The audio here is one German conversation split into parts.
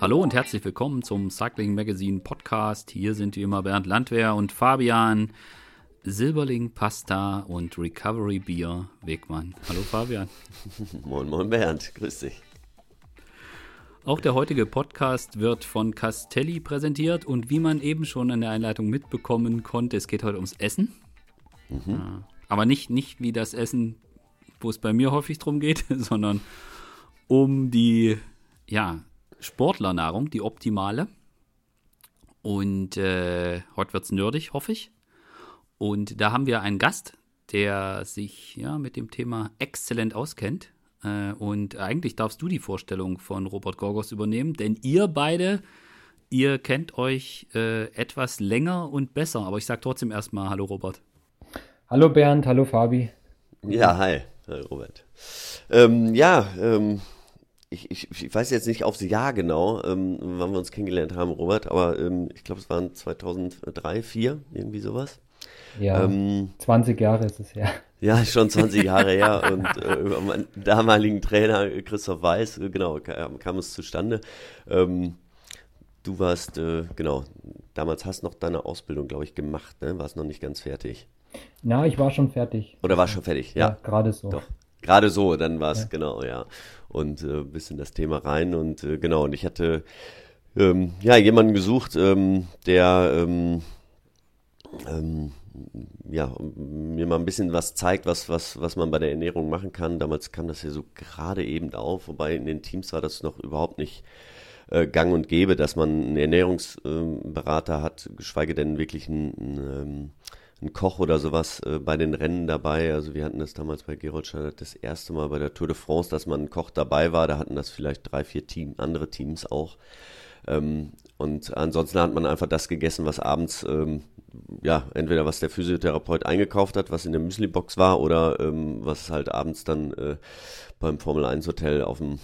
Hallo und herzlich willkommen zum Cycling Magazine Podcast. Hier sind wie immer Bernd Landwehr und Fabian Silberling Pasta und Recovery Bier Wegmann. Hallo Fabian. Moin, moin Bernd, grüß dich. Auch der heutige Podcast wird von Castelli präsentiert und wie man eben schon in der Einleitung mitbekommen konnte, es geht heute ums Essen. Mhm. Aber nicht, nicht wie das Essen, wo es bei mir häufig drum geht, sondern um die ja, Sportlernahrung, die optimale. Und äh, heute wird es nerdig, hoffe ich. Und da haben wir einen Gast, der sich ja mit dem Thema exzellent auskennt. Äh, und eigentlich darfst du die Vorstellung von Robert Gorgos übernehmen, denn ihr beide, ihr kennt euch äh, etwas länger und besser. Aber ich sage trotzdem erstmal Hallo Robert. Hallo Bernd, hallo Fabi. Ja, hi, hi Robert. Ähm, ja, ähm, ich, ich, ich, weiß jetzt nicht aufs Jahr genau, ähm, wann wir uns kennengelernt haben, Robert, aber ähm, ich glaube, es waren 2003, 2004, irgendwie sowas. Ja, ähm, 20 Jahre ist es her. Ja, schon 20 Jahre her. Und äh, über meinen damaligen Trainer Christoph Weiß, äh, genau, kam, kam, es zustande. Ähm, du warst, äh, genau, damals hast noch deine Ausbildung, glaube ich, gemacht, ne? Warst noch nicht ganz fertig. Na, ich war schon fertig. Oder war schon fertig, ja. ja gerade so. Doch. Gerade so, dann war es, ja. genau, ja. Und äh, bis in das Thema rein. Und äh, genau, und ich hatte ähm, ja jemanden gesucht, ähm, der ähm, ähm, ja, mir mal ein bisschen was zeigt, was, was, was man bei der Ernährung machen kann. Damals kam das ja so gerade eben auf, wobei in den Teams war das noch überhaupt nicht äh, gang und gäbe, dass man einen Ernährungsberater äh, hat, geschweige denn wirklich einen, einen, einen Koch oder sowas äh, bei den Rennen dabei. Also wir hatten das damals bei Gerold Steiner das erste Mal bei der Tour de France, dass man ein Koch dabei war. Da hatten das vielleicht drei, vier Team, andere Teams auch. Ähm, und ansonsten hat man einfach das gegessen, was abends, ähm, ja, entweder was der Physiotherapeut eingekauft hat, was in der Müslibox war, oder ähm, was halt abends dann äh, beim Formel 1 Hotel auf dem,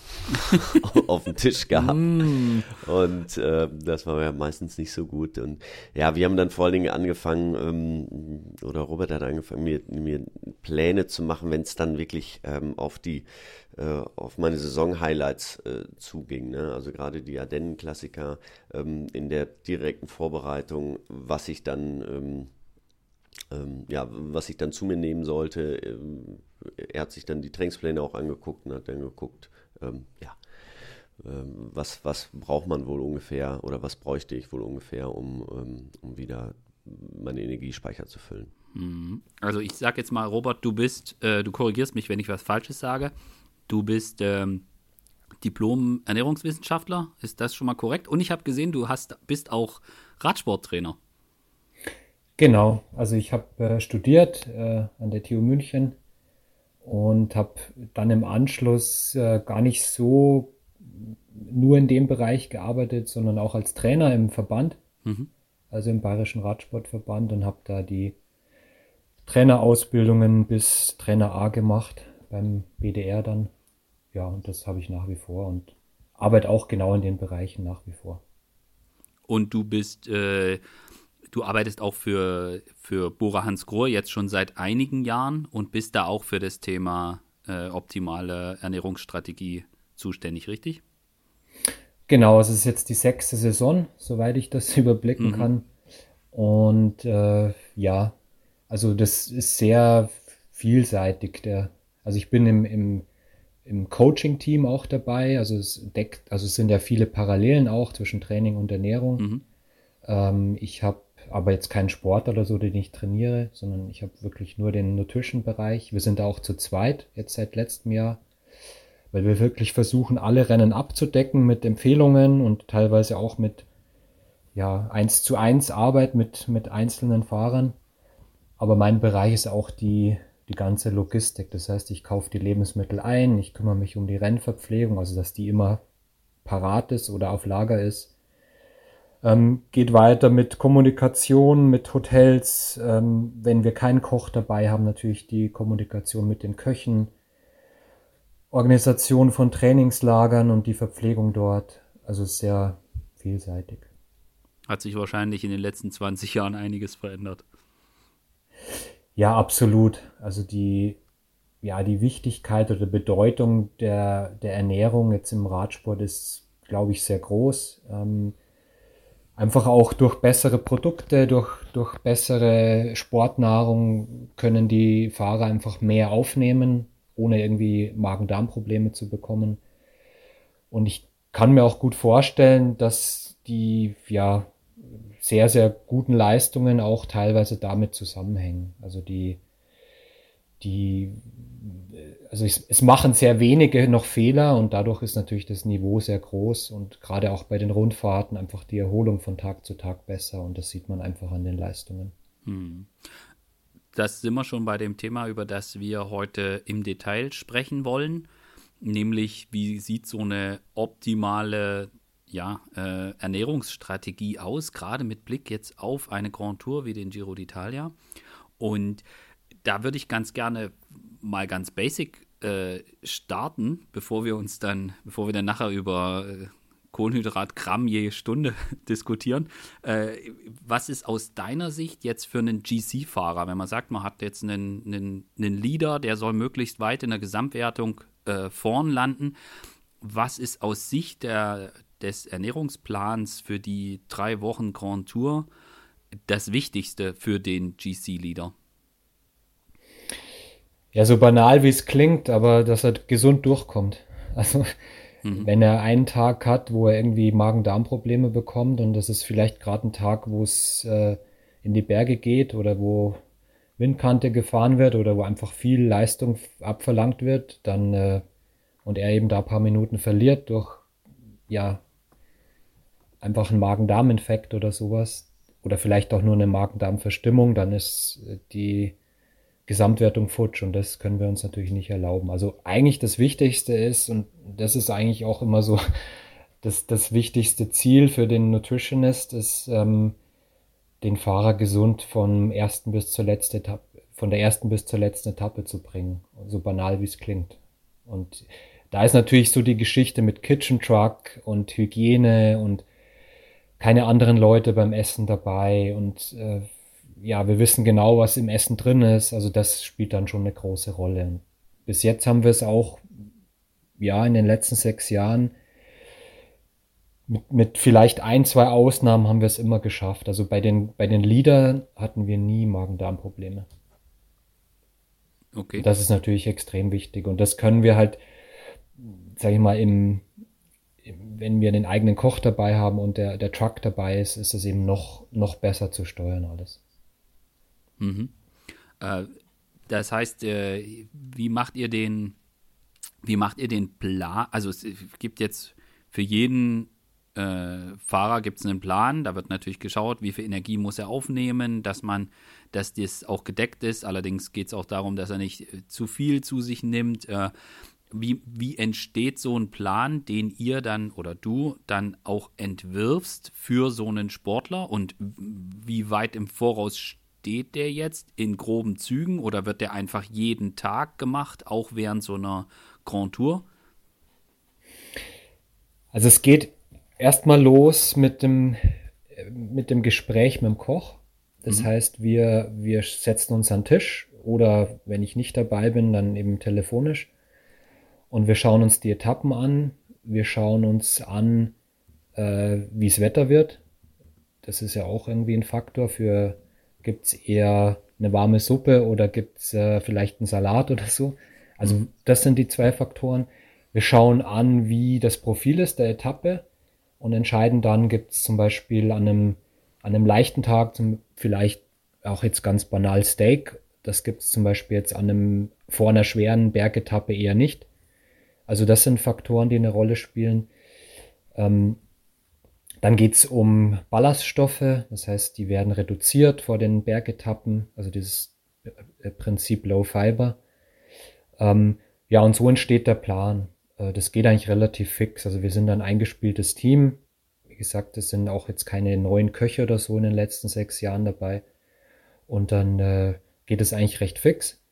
auf dem Tisch gehabt. Mm. Und äh, das war ja meistens nicht so gut. Und ja, wir haben dann vor allen Dingen angefangen, ähm, oder Robert hat angefangen, mir, mir Pläne zu machen, wenn es dann wirklich ähm, auf die auf meine Saison-Highlights äh, zuging. Ne? Also gerade die Ardennen-Klassiker ähm, in der direkten Vorbereitung, was ich dann ähm, ähm, ja, was ich dann zu mir nehmen sollte. Ähm, er hat sich dann die Trainingspläne auch angeguckt und hat dann geguckt, ähm, ja, ähm, was, was braucht man wohl ungefähr oder was bräuchte ich wohl ungefähr, um, um wieder meine Energiespeicher zu füllen. Mhm. Also ich sage jetzt mal, Robert, du bist, äh, du korrigierst mich, wenn ich was Falsches sage. Du bist ähm, Diplom-Ernährungswissenschaftler, ist das schon mal korrekt? Und ich habe gesehen, du hast, bist auch Radsporttrainer. Genau, also ich habe äh, studiert äh, an der TU München und habe dann im Anschluss äh, gar nicht so nur in dem Bereich gearbeitet, sondern auch als Trainer im Verband, mhm. also im Bayerischen Radsportverband und habe da die Trainerausbildungen bis Trainer A gemacht beim BDR dann. Ja, und das habe ich nach wie vor und arbeite auch genau in den Bereichen nach wie vor. Und du bist äh, Du arbeitest auch für, für Bora Hans Grohe jetzt schon seit einigen Jahren und bist da auch für das Thema äh, optimale Ernährungsstrategie zuständig, richtig? Genau, es ist jetzt die sechste Saison, soweit ich das überblicken mhm. kann. Und äh, ja, also das ist sehr vielseitig. Der, also ich bin im, im, im Coaching-Team auch dabei. Also es deckt, also es sind ja viele Parallelen auch zwischen Training und Ernährung. Mhm. Ähm, ich habe aber jetzt keinen Sport oder so, den ich trainiere, sondern ich habe wirklich nur den Nutrition-Bereich. Wir sind da auch zu zweit, jetzt seit letztem Jahr, weil wir wirklich versuchen, alle Rennen abzudecken mit Empfehlungen und teilweise auch mit ja, eins zu eins Arbeit mit, mit einzelnen Fahrern. Aber mein Bereich ist auch die, die ganze Logistik. Das heißt, ich kaufe die Lebensmittel ein, ich kümmere mich um die Rennverpflegung, also dass die immer parat ist oder auf Lager ist. Ähm, geht weiter mit Kommunikation mit Hotels. Ähm, wenn wir keinen Koch dabei haben, natürlich die Kommunikation mit den Köchen. Organisation von Trainingslagern und die Verpflegung dort. Also sehr vielseitig. Hat sich wahrscheinlich in den letzten 20 Jahren einiges verändert. Ja, absolut. Also die, ja, die Wichtigkeit oder Bedeutung der, der Ernährung jetzt im Radsport ist glaube ich, sehr groß. Ähm, einfach auch durch bessere Produkte, durch, durch bessere Sportnahrung können die Fahrer einfach mehr aufnehmen, ohne irgendwie Magen-Darm-Probleme zu bekommen. Und ich kann mir auch gut vorstellen, dass die ja sehr, sehr guten Leistungen auch teilweise damit zusammenhängen. Also die, die, also es, es machen sehr wenige noch Fehler und dadurch ist natürlich das Niveau sehr groß und gerade auch bei den Rundfahrten einfach die Erholung von Tag zu Tag besser und das sieht man einfach an den Leistungen. Hm. Das sind wir schon bei dem Thema, über das wir heute im Detail sprechen wollen, nämlich wie sieht so eine optimale ja, äh, Ernährungsstrategie aus, gerade mit Blick jetzt auf eine Grand Tour wie den Giro d'Italia. Und da würde ich ganz gerne mal ganz basic äh, starten, bevor wir uns dann, bevor wir dann nachher über äh, Kohlenhydratgramm je Stunde diskutieren. Äh, was ist aus deiner Sicht jetzt für einen GC-Fahrer, wenn man sagt, man hat jetzt einen, einen, einen, Leader, der soll möglichst weit in der Gesamtwertung äh, vorn landen? Was ist aus Sicht der, des Ernährungsplans für die drei Wochen Grand Tour das Wichtigste für den GC-Leader? Ja, so banal wie es klingt, aber dass er gesund durchkommt. Also mhm. wenn er einen Tag hat, wo er irgendwie Magen-Darm-Probleme bekommt und das ist vielleicht gerade ein Tag, wo es äh, in die Berge geht oder wo Windkante gefahren wird oder wo einfach viel Leistung abverlangt wird, dann äh, und er eben da ein paar Minuten verliert durch ja einfach einen Magen-Darm-Infekt oder sowas oder vielleicht auch nur eine Magen-Darm-Verstimmung, dann ist äh, die Gesamtwertung futsch und das können wir uns natürlich nicht erlauben. Also eigentlich das Wichtigste ist, und das ist eigentlich auch immer so das, das wichtigste Ziel für den Nutritionist, ist, ähm, den Fahrer gesund vom ersten bis zur letzten Etappe, von der ersten bis zur letzten Etappe zu bringen. So banal wie es klingt. Und da ist natürlich so die Geschichte mit Kitchen Truck und Hygiene und keine anderen Leute beim Essen dabei und äh, ja, wir wissen genau, was im Essen drin ist. Also das spielt dann schon eine große Rolle. Bis jetzt haben wir es auch, ja, in den letzten sechs Jahren mit, mit vielleicht ein, zwei Ausnahmen haben wir es immer geschafft. Also bei den, bei den Liedern hatten wir nie Magen-Darm-Probleme. Okay. Das ist natürlich extrem wichtig. Und das können wir halt, sag ich mal, im, wenn wir den eigenen Koch dabei haben und der, der Truck dabei ist, ist es eben noch, noch besser zu steuern alles. Mhm. Äh, das heißt, äh, wie macht ihr den, wie macht ihr den Plan? Also es gibt jetzt für jeden äh, Fahrer gibt es einen Plan. Da wird natürlich geschaut, wie viel Energie muss er aufnehmen, dass man, dass das auch gedeckt ist. Allerdings geht es auch darum, dass er nicht äh, zu viel zu sich nimmt. Wie, wie entsteht so ein Plan, den ihr dann oder du dann auch entwirfst für so einen Sportler und wie weit im Voraus steht der jetzt in groben Zügen oder wird der einfach jeden Tag gemacht, auch während so einer Grand Tour? Also es geht erstmal los mit dem, mit dem Gespräch mit dem Koch. Das mhm. heißt, wir, wir setzen uns an den Tisch oder wenn ich nicht dabei bin, dann eben telefonisch und wir schauen uns die Etappen an. Wir schauen uns an, äh, wie es Wetter wird. Das ist ja auch irgendwie ein Faktor für Gibt es eher eine warme Suppe oder gibt es äh, vielleicht einen Salat oder so? Also das sind die zwei Faktoren. Wir schauen an, wie das Profil ist der Etappe und entscheiden dann, gibt es zum Beispiel an einem, an einem leichten Tag zum, vielleicht auch jetzt ganz banal Steak. Das gibt es zum Beispiel jetzt an einem vor einer schweren Bergetappe eher nicht. Also das sind Faktoren, die eine Rolle spielen. Ähm, dann geht es um Ballaststoffe, das heißt, die werden reduziert vor den Bergetappen, also dieses äh, Prinzip Low Fiber. Ähm, ja, und so entsteht der Plan. Äh, das geht eigentlich relativ fix. Also wir sind ein eingespieltes Team. Wie gesagt, es sind auch jetzt keine neuen Köche oder so in den letzten sechs Jahren dabei. Und dann äh, geht es eigentlich recht fix.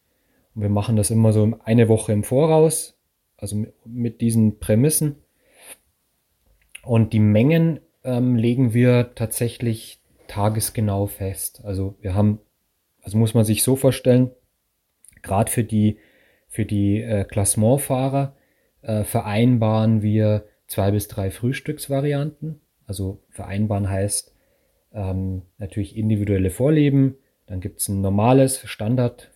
Und wir machen das immer so eine Woche im Voraus, also mit, diesen Prämissen. Und die Mengen ähm, legen wir tatsächlich tagesgenau fest. Also wir haben, also muss man sich so vorstellen, gerade für die, für die äh, Klassementfahrer äh, vereinbaren wir zwei bis drei Frühstücksvarianten. Also vereinbaren heißt ähm, natürlich individuelle Vorlieben. Dann gibt es ein normales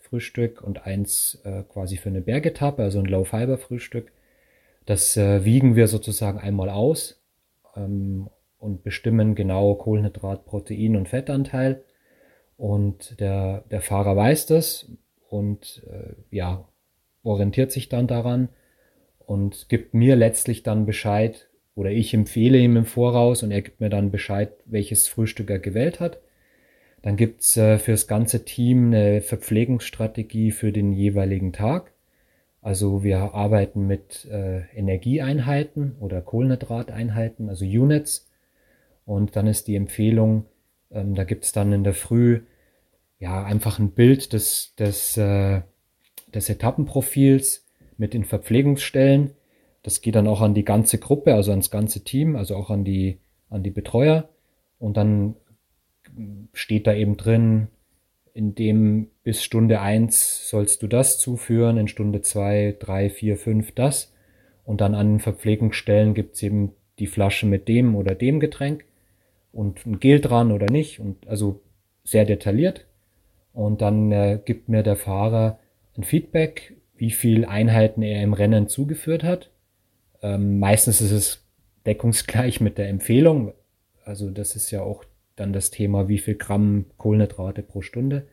Standardfrühstück und eins äh, quasi für eine Bergetappe, also ein Low-Fiber-Frühstück. Das äh, wiegen wir sozusagen einmal aus ähm, und bestimmen genau Kohlenhydrat, Protein und Fettanteil. Und der, der Fahrer weiß das und äh, ja, orientiert sich dann daran und gibt mir letztlich dann Bescheid oder ich empfehle ihm im Voraus und er gibt mir dann Bescheid, welches Frühstück er gewählt hat. Dann gibt's äh, für das ganze Team eine Verpflegungsstrategie für den jeweiligen Tag. Also wir arbeiten mit äh, Energieeinheiten oder Kohlenhydrateinheiten, also Units. Und dann ist die Empfehlung, ähm, da gibt's dann in der Früh ja einfach ein Bild des, des, äh, des Etappenprofils mit den Verpflegungsstellen. Das geht dann auch an die ganze Gruppe, also ans ganze Team, also auch an die, an die Betreuer. Und dann steht da eben drin, in dem bis Stunde eins sollst du das zuführen, in Stunde zwei, drei, vier, fünf das. Und dann an Verpflegungsstellen gibt's eben die Flasche mit dem oder dem Getränk und ein Gel dran oder nicht. Und also sehr detailliert. Und dann äh, gibt mir der Fahrer ein Feedback, wie viel Einheiten er im Rennen zugeführt hat. Ähm, meistens ist es deckungsgleich mit der Empfehlung. Also das ist ja auch dann das Thema, wie viel Gramm Kohlenhydrate pro Stunde.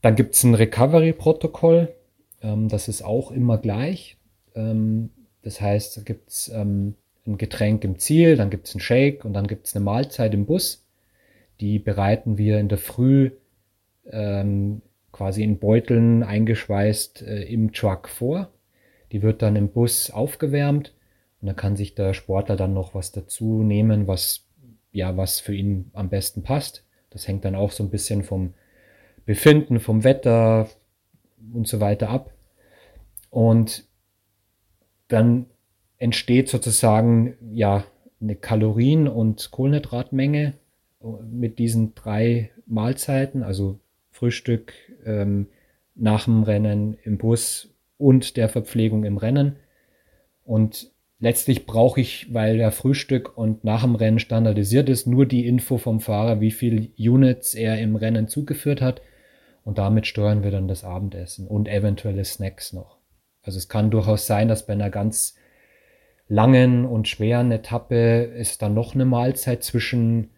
Dann gibt es ein Recovery-Protokoll. Ähm, das ist auch immer gleich. Ähm, das heißt, da gibt es ähm, ein Getränk im Ziel, dann gibt es einen Shake und dann gibt es eine Mahlzeit im Bus. Die bereiten wir in der Früh ähm, quasi in Beuteln eingeschweißt äh, im Truck vor. Die wird dann im Bus aufgewärmt und dann kann sich der Sportler dann noch was dazu nehmen, was ja, was für ihn am besten passt. Das hängt dann auch so ein bisschen vom Befinden, vom Wetter und so weiter ab. Und dann entsteht sozusagen ja eine Kalorien- und Kohlenhydratmenge mit diesen drei Mahlzeiten, also Frühstück, ähm, nach dem Rennen im Bus und der Verpflegung im Rennen. Und letztlich brauche ich, weil der Frühstück und nach dem Rennen standardisiert ist, nur die Info vom Fahrer, wie viel Units er im Rennen zugeführt hat. Und damit steuern wir dann das Abendessen und eventuelle Snacks noch. Also es kann durchaus sein, dass bei einer ganz langen und schweren Etappe ist dann noch eine Mahlzeit zwischen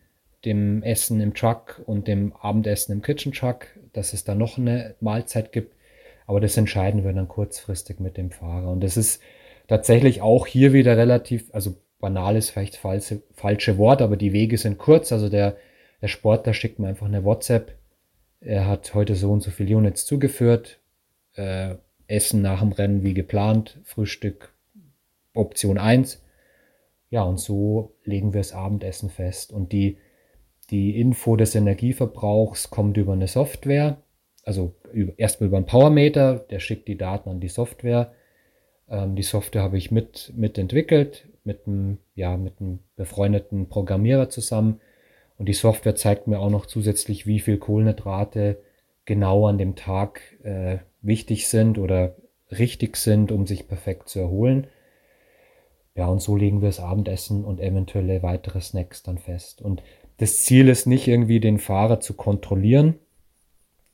dem Essen im Truck und dem Abendessen im Kitchen Truck, dass es da noch eine Mahlzeit gibt. Aber das entscheiden wir dann kurzfristig mit dem Fahrer. Und das ist tatsächlich auch hier wieder relativ, also banal ist vielleicht falsche, falsche Wort, aber die Wege sind kurz. Also der, der Sportler schickt mir einfach eine WhatsApp. Er hat heute so und so viele Units zugeführt. Äh, Essen nach dem Rennen wie geplant. Frühstück Option 1. Ja, und so legen wir das Abendessen fest. Und die die Info des Energieverbrauchs kommt über eine Software, also erstmal über einen Powermeter, der schickt die Daten an die Software. Ähm, die Software habe ich mit, mitentwickelt, mit einem, ja, mit einem befreundeten Programmierer zusammen. Und die Software zeigt mir auch noch zusätzlich, wie viel Kohlenhydrate genau an dem Tag äh, wichtig sind oder richtig sind, um sich perfekt zu erholen. Ja, und so legen wir das Abendessen und eventuelle weitere Snacks dann fest. Und das Ziel ist nicht irgendwie den Fahrer zu kontrollieren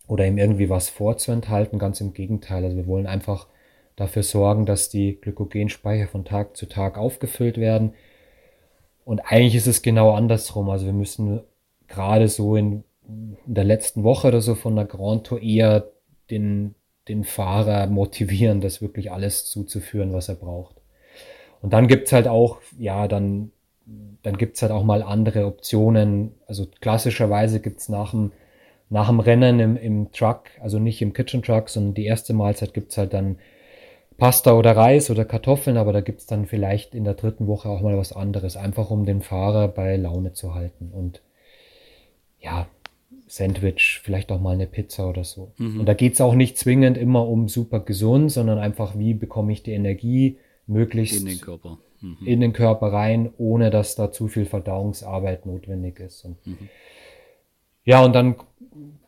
oder ihm irgendwie was vorzuenthalten, ganz im Gegenteil. Also wir wollen einfach dafür sorgen, dass die Glykogenspeicher von Tag zu Tag aufgefüllt werden. Und eigentlich ist es genau andersrum. Also wir müssen gerade so in, in der letzten Woche oder so von der Grand Tour eher den, den Fahrer motivieren, das wirklich alles zuzuführen, was er braucht. Und dann gibt's halt auch, ja, dann dann gibt's halt auch mal andere Optionen. Also klassischerweise gibt's nach dem, nach dem Rennen im, im Truck, also nicht im Kitchen Truck, sondern die erste Mahlzeit gibt's halt dann Pasta oder Reis oder Kartoffeln, aber da gibt's dann vielleicht in der dritten Woche auch mal was anderes, einfach um den Fahrer bei Laune zu halten. Und ja, Sandwich, vielleicht auch mal eine Pizza oder so. Mhm. Und da geht's auch nicht zwingend immer um super gesund, sondern einfach, wie bekomme ich die Energie möglichst in den Körper mhm. in den Körper rein, ohne dass da zu viel Verdauungsarbeit notwendig ist. Und, mhm. Ja, und dann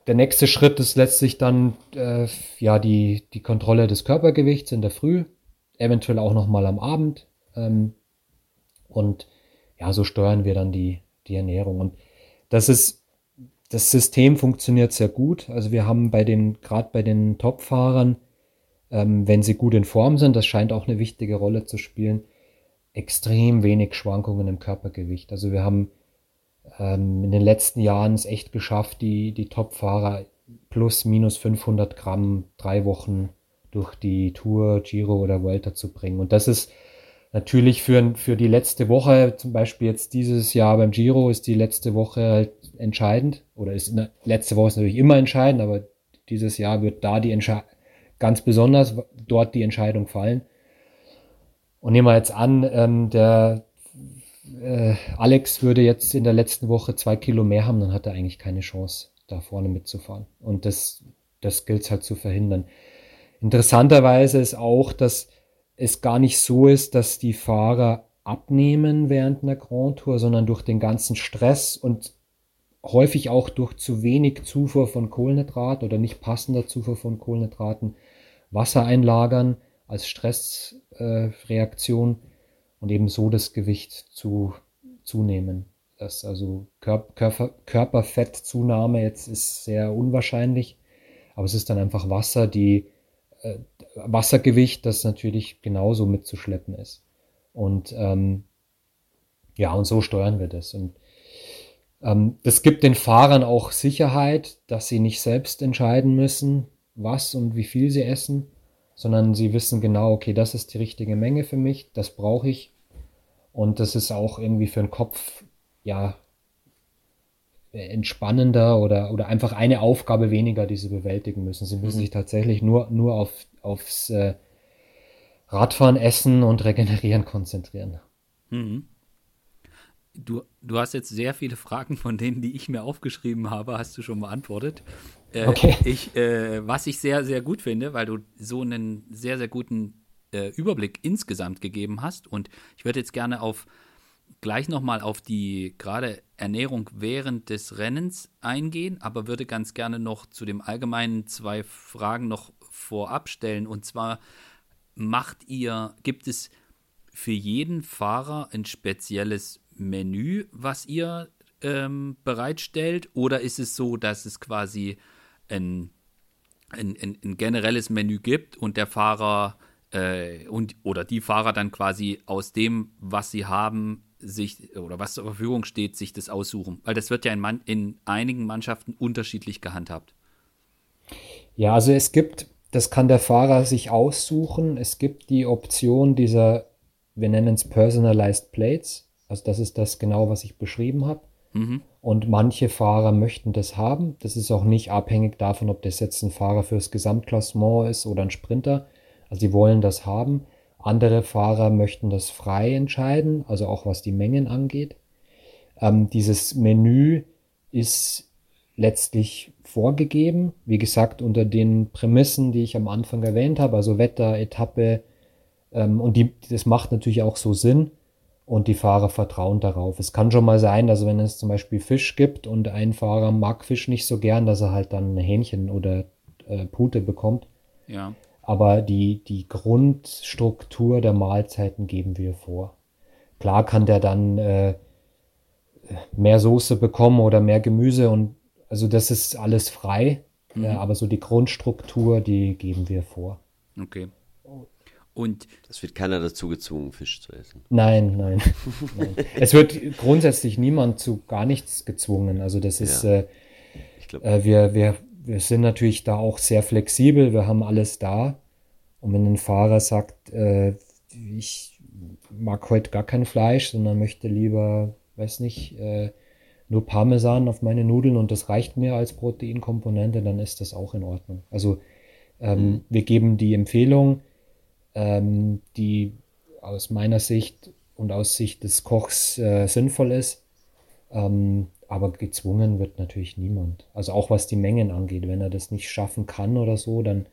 der nächste Schritt ist letztlich dann äh, ja die, die Kontrolle des Körpergewichts in der Früh, eventuell auch nochmal am Abend. Ähm, Und ja, so steuern wir dann die, die Ernährung. Und das ist, das System funktioniert sehr gut. Also wir haben bei den, gerade bei den Top-Fahrern, ähm, wenn sie gut in Form sind, das scheint auch eine wichtige Rolle zu spielen, extrem wenig Schwankungen im Körpergewicht. Also wir haben ähm, in den letzten Jahren es echt geschafft, die, die Top-Fahrer plus minus 500 Gramm drei Wochen durch die Tour, Giro oder Vuelta zu bringen. Und das ist natürlich für, für die letzte Woche, zum Beispiel jetzt dieses Jahr beim Giro, ist die letzte Woche halt entscheidend. Oder ist der, letzte Woche ist natürlich immer entscheidend, aber dieses Jahr wird da die Entscheidung ganz besonders dort die Entscheidung fallen. Und nehmen wir jetzt an, ähm, der äh, Alex würde jetzt in der letzten Woche zwei Kilo mehr haben, dann hat er eigentlich keine Chance, da vorne mitzufahren. Und das, das gilt es halt zu verhindern. Interessanterweise ist auch, dass es gar nicht so ist, dass die Fahrer abnehmen während einer Grand Tour, sondern durch den ganzen Stress und häufig auch durch zu wenig Zufuhr von Kohlenhydrat oder nicht passender Zufuhr von Kohlenhydraten Wasser einlagern als Stressreaktion äh, und eben so das Gewicht zu, zunehmen. Das also Kör Körper Körperfettzunahme jetzt ist sehr unwahrscheinlich, aber es ist dann einfach Wasser, die äh, Wassergewicht, das natürlich genauso mitzuschleppen ist. Und ähm, ja, und so steuern wir das. Und ähm, das gibt den Fahrern auch Sicherheit, dass sie nicht selbst entscheiden müssen, was und wie viel sie essen, sondern sie wissen genau, okay, das ist die richtige Menge für mich, das brauche ich. Und das ist auch irgendwie für den Kopf, ja, entspannender oder, oder einfach eine Aufgabe weniger, die sie bewältigen müssen. Sie müssen mhm. sich tatsächlich nur, nur auf, aufs äh, Radfahren, Essen und Regenerieren konzentrieren. Mhm. Du, du hast jetzt sehr viele Fragen von denen, die ich mir aufgeschrieben habe, hast du schon beantwortet. Äh, okay. Ich, äh, was ich sehr, sehr gut finde, weil du so einen sehr, sehr guten äh, Überblick insgesamt gegeben hast. Und ich würde jetzt gerne auf gleich nochmal auf die gerade Ernährung während des Rennens eingehen, aber würde ganz gerne noch zu dem Allgemeinen zwei Fragen noch vorab stellen. Und zwar macht ihr, gibt es für jeden Fahrer ein spezielles Menü, was ihr ähm, bereitstellt? Oder ist es so, dass es quasi ein, ein, ein, ein generelles Menü gibt und der Fahrer äh, und oder die Fahrer dann quasi aus dem, was sie haben, sich oder was zur Verfügung steht, sich das aussuchen? Weil das wird ja in, man, in einigen Mannschaften unterschiedlich gehandhabt. Ja, also es gibt, das kann der Fahrer sich aussuchen. Es gibt die Option dieser, wir nennen es Personalized Plates. Also das ist das genau, was ich beschrieben habe. Mhm. Und manche Fahrer möchten das haben. Das ist auch nicht abhängig davon, ob das jetzt ein Fahrer fürs Gesamtklassement ist oder ein Sprinter. Also sie wollen das haben. Andere Fahrer möchten das frei entscheiden, also auch was die Mengen angeht. Ähm, dieses Menü ist letztlich vorgegeben, wie gesagt, unter den Prämissen, die ich am Anfang erwähnt habe, also Wetter, Etappe, ähm, und die, das macht natürlich auch so Sinn und die Fahrer vertrauen darauf. Es kann schon mal sein, dass wenn es zum Beispiel Fisch gibt und ein Fahrer mag Fisch nicht so gern, dass er halt dann Hähnchen oder äh, Pute bekommt. Ja. Aber die, die Grundstruktur der Mahlzeiten geben wir vor. Klar kann der dann äh, mehr Soße bekommen oder mehr Gemüse und also das ist alles frei, mhm. äh, aber so die Grundstruktur, die geben wir vor. Okay. Und das wird keiner dazu gezwungen, Fisch zu essen. Nein, nein. nein. Es wird grundsätzlich niemand zu gar nichts gezwungen. Also das ist, ja. äh, glaub, äh, wir, wir wir sind natürlich da auch sehr flexibel, wir haben alles da. Und wenn ein Fahrer sagt, äh, ich mag heute gar kein Fleisch, sondern möchte lieber, weiß nicht, äh, nur Parmesan auf meine Nudeln und das reicht mir als Proteinkomponente, dann ist das auch in Ordnung. Also ähm, mhm. wir geben die Empfehlung, ähm, die aus meiner Sicht und aus Sicht des Kochs äh, sinnvoll ist. Ähm, aber gezwungen wird natürlich niemand. Also auch was die Mengen angeht. Wenn er das nicht schaffen kann oder so, dann,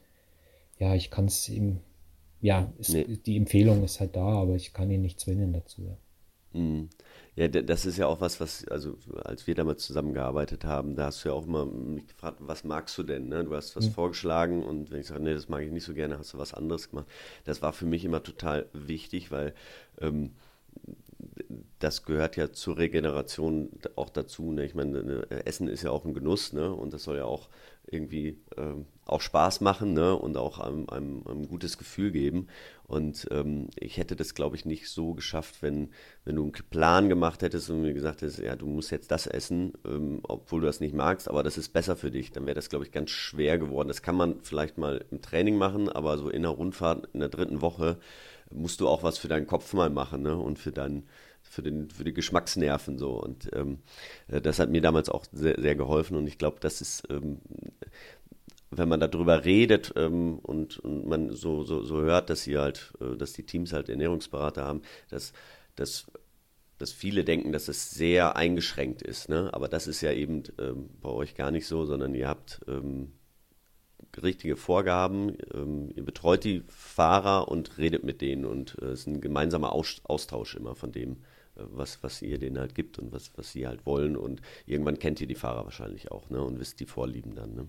ja, ich kann es ihm, ja, ist, nee. die Empfehlung ist halt da, aber ich kann ihn nicht zwingen dazu. Ja. Mhm. Ja, das ist ja auch was, was, also als wir damals zusammengearbeitet haben, da hast du ja auch immer mich gefragt, was magst du denn? Ne? Du hast was mhm. vorgeschlagen und wenn ich sage, nee, das mag ich nicht so gerne, hast du was anderes gemacht. Das war für mich immer total wichtig, weil ähm, das gehört ja zur Regeneration auch dazu. Ne? Ich meine, ne, Essen ist ja auch ein Genuss, ne? Und das soll ja auch irgendwie ähm, auch Spaß machen, ne? Und auch einem, einem, einem gutes Gefühl geben. Und ähm, ich hätte das, glaube ich, nicht so geschafft, wenn, wenn du einen Plan gemacht hättest und mir gesagt hättest, ja, du musst jetzt das essen, ähm, obwohl du das nicht magst, aber das ist besser für dich. Dann wäre das, glaube ich, ganz schwer geworden. Das kann man vielleicht mal im Training machen, aber so in der Rundfahrt in der dritten Woche musst du auch was für deinen Kopf mal machen, ne? Und für deinen für, den, für die Geschmacksnerven so. Und ähm, äh, das hat mir damals auch sehr, sehr geholfen. Und ich glaube, das ist, ähm, wenn man darüber redet ähm, und, und man so, so, so hört, dass sie halt, äh, dass die Teams halt Ernährungsberater haben, dass, dass, dass viele denken, dass es sehr eingeschränkt ist. Ne? Aber das ist ja eben ähm, bei euch gar nicht so, sondern ihr habt ähm, richtige Vorgaben, ähm, ihr betreut die Fahrer und redet mit denen und äh, es ist ein gemeinsamer Austausch immer von dem, äh, was, was ihr denen halt gibt und was, was sie halt wollen. Und irgendwann kennt ihr die Fahrer wahrscheinlich auch, ne? Und wisst die Vorlieben dann, ne?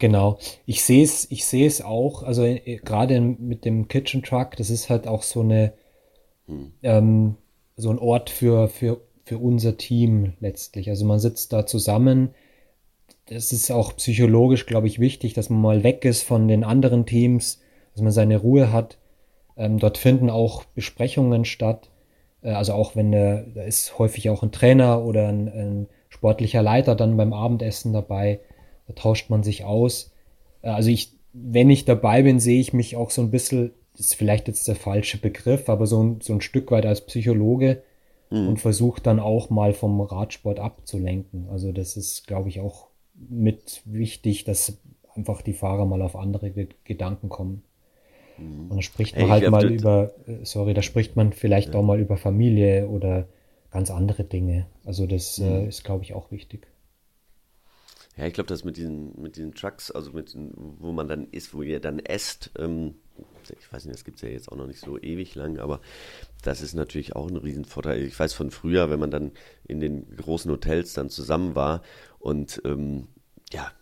Genau. Ich sehe es, ich sehe es auch, also äh, gerade mit dem Kitchen Truck, das ist halt auch so eine, hm. ähm, so ein Ort für, für, für unser Team letztlich. Also man sitzt da zusammen. Das ist auch psychologisch, glaube ich, wichtig, dass man mal weg ist von den anderen Teams, dass man seine Ruhe hat. Ähm, dort finden auch Besprechungen statt. Äh, also auch wenn der, da ist häufig auch ein Trainer oder ein, ein sportlicher Leiter dann beim Abendessen dabei. Da tauscht man sich aus. Äh, also ich, wenn ich dabei bin, sehe ich mich auch so ein bisschen, das ist vielleicht jetzt der falsche Begriff, aber so ein, so ein Stück weit als Psychologe mhm. und versuche dann auch mal vom Radsport abzulenken. Also das ist, glaube ich, auch mit wichtig, dass einfach die Fahrer mal auf andere Gedanken kommen. Und da spricht man Ey, halt mal über, äh, sorry, da spricht man vielleicht ja. auch mal über Familie oder ganz andere Dinge. Also das äh, mhm. äh, ist, glaube ich, auch wichtig. Ja, ich glaube, dass mit diesen, mit diesen Trucks, also mit, wo man dann isst, wo ihr dann esst, ähm, ich weiß nicht, das gibt es ja jetzt auch noch nicht so ewig lang, aber das ist natürlich auch ein Riesenvorteil. Ich weiß von früher, wenn man dann in den großen Hotels dann zusammen war und ähm, ja,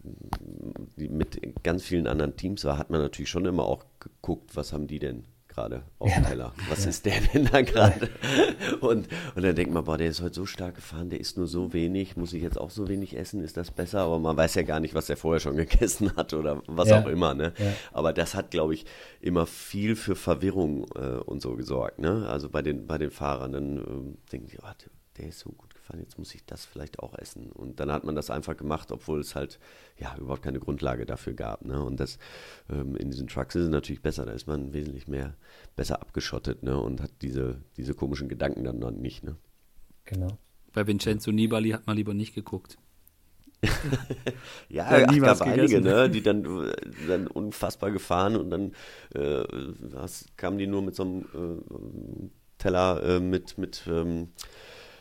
mit ganz vielen anderen Teams war, hat man natürlich schon immer auch geguckt, was haben die denn gerade auf dem Teller? Was ja. ist der denn da gerade? Und, und dann denkt man, boah, der ist heute so stark gefahren, der isst nur so wenig, muss ich jetzt auch so wenig essen, ist das besser? Aber man weiß ja gar nicht, was der vorher schon gegessen hat oder was ja. auch immer. Ne? Ja. Aber das hat, glaube ich, immer viel für Verwirrung äh, und so gesorgt. Ne? Also bei den, bei den Fahrern, dann äh, denken die, oh, der ist so gut gefahren, jetzt muss ich das vielleicht auch essen. Und dann hat man das einfach gemacht, obwohl es halt ja überhaupt keine Grundlage dafür gab. Ne? Und das ähm, in diesen Trucks ist es natürlich besser, da ist man wesentlich mehr besser abgeschottet ne? und hat diese, diese komischen Gedanken dann noch nicht. Ne? Genau. Bei Vincenzo Nibali hat man lieber nicht geguckt. ja, ach, gab einige, ne, die dann, dann unfassbar gefahren und dann äh, kamen die nur mit so einem äh, Teller äh, mit, mit ähm,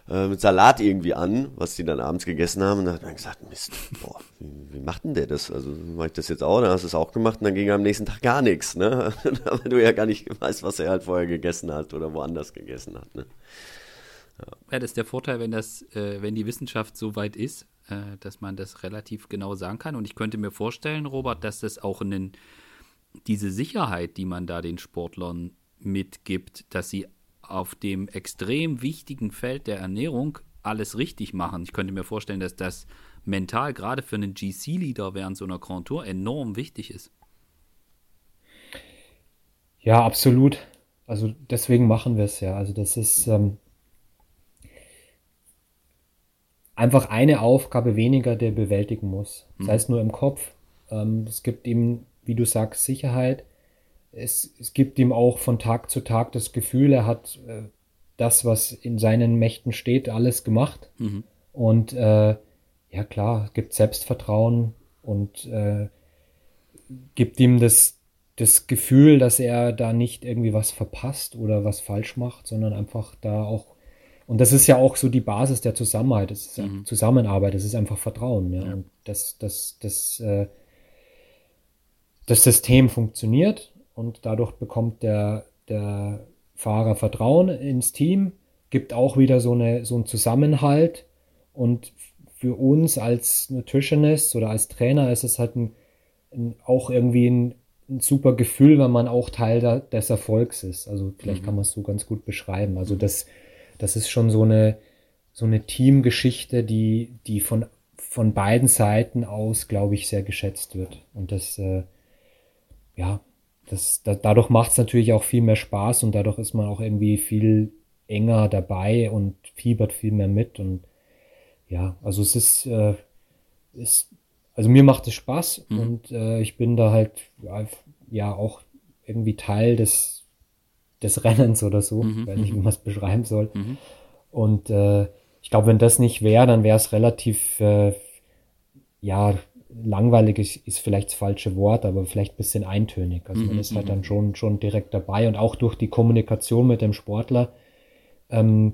äh, mit Salat irgendwie an, was die dann abends gegessen haben. Und dann hat man gesagt, Mist, boah, wie, wie macht denn der das? Also mache ich das jetzt auch, dann hast du es auch gemacht und dann ging am nächsten Tag gar nichts, ne? Weil du ja gar nicht weißt, was er halt vorher gegessen hat oder woanders gegessen hat, ne? Ja. ja, das ist der Vorteil, wenn das, äh, wenn die Wissenschaft so weit ist, äh, dass man das relativ genau sagen kann. Und ich könnte mir vorstellen, Robert, dass das auch einen, diese Sicherheit, die man da den Sportlern mitgibt, dass sie auf dem extrem wichtigen Feld der Ernährung alles richtig machen. Ich könnte mir vorstellen, dass das mental gerade für einen GC-Leader während so einer Grand Tour enorm wichtig ist. Ja, absolut. Also deswegen machen wir es ja. Also das ist ähm, einfach eine Aufgabe weniger, der bewältigen muss. Das mhm. heißt nur im Kopf. Ähm, es gibt ihm, wie du sagst, Sicherheit es, es gibt ihm auch von Tag zu Tag das Gefühl, er hat äh, das, was in seinen Mächten steht, alles gemacht. Mhm. Und äh, ja klar, gibt Selbstvertrauen und äh, gibt ihm das, das Gefühl, dass er da nicht irgendwie was verpasst oder was falsch macht, sondern einfach da auch und das ist ja auch so die Basis der Zusammenarbeit, das ist mhm. Zusammenarbeit, das ist einfach Vertrauen, ja. ja. Und das, das, das, äh, das System funktioniert und dadurch bekommt der, der Fahrer Vertrauen ins Team, gibt auch wieder so, eine, so einen Zusammenhalt und für uns als Nutritionist oder als Trainer ist es halt ein, ein, auch irgendwie ein, ein, super Gefühl, wenn man auch Teil da, des Erfolgs ist. Also vielleicht mhm. kann man es so ganz gut beschreiben. Also das, das ist schon so eine, so eine Teamgeschichte, die, die von, von beiden Seiten aus, glaube ich, sehr geschätzt wird. Und das, äh, ja, das, da, dadurch macht es natürlich auch viel mehr Spaß und dadurch ist man auch irgendwie viel enger dabei und fiebert viel mehr mit. Und ja, also es ist, äh, ist also mir macht es Spaß mhm. und äh, ich bin da halt ja auch irgendwie Teil des, des Rennens oder so, mhm. weiß nicht, wie mhm. man es beschreiben soll. Mhm. Und äh, ich glaube, wenn das nicht wäre, dann wäre es relativ, äh, ja, langweilig ist, ist vielleicht das falsche Wort, aber vielleicht ein bisschen eintönig. Also man mhm, ist halt mhm. dann schon, schon direkt dabei und auch durch die Kommunikation mit dem Sportler, ähm,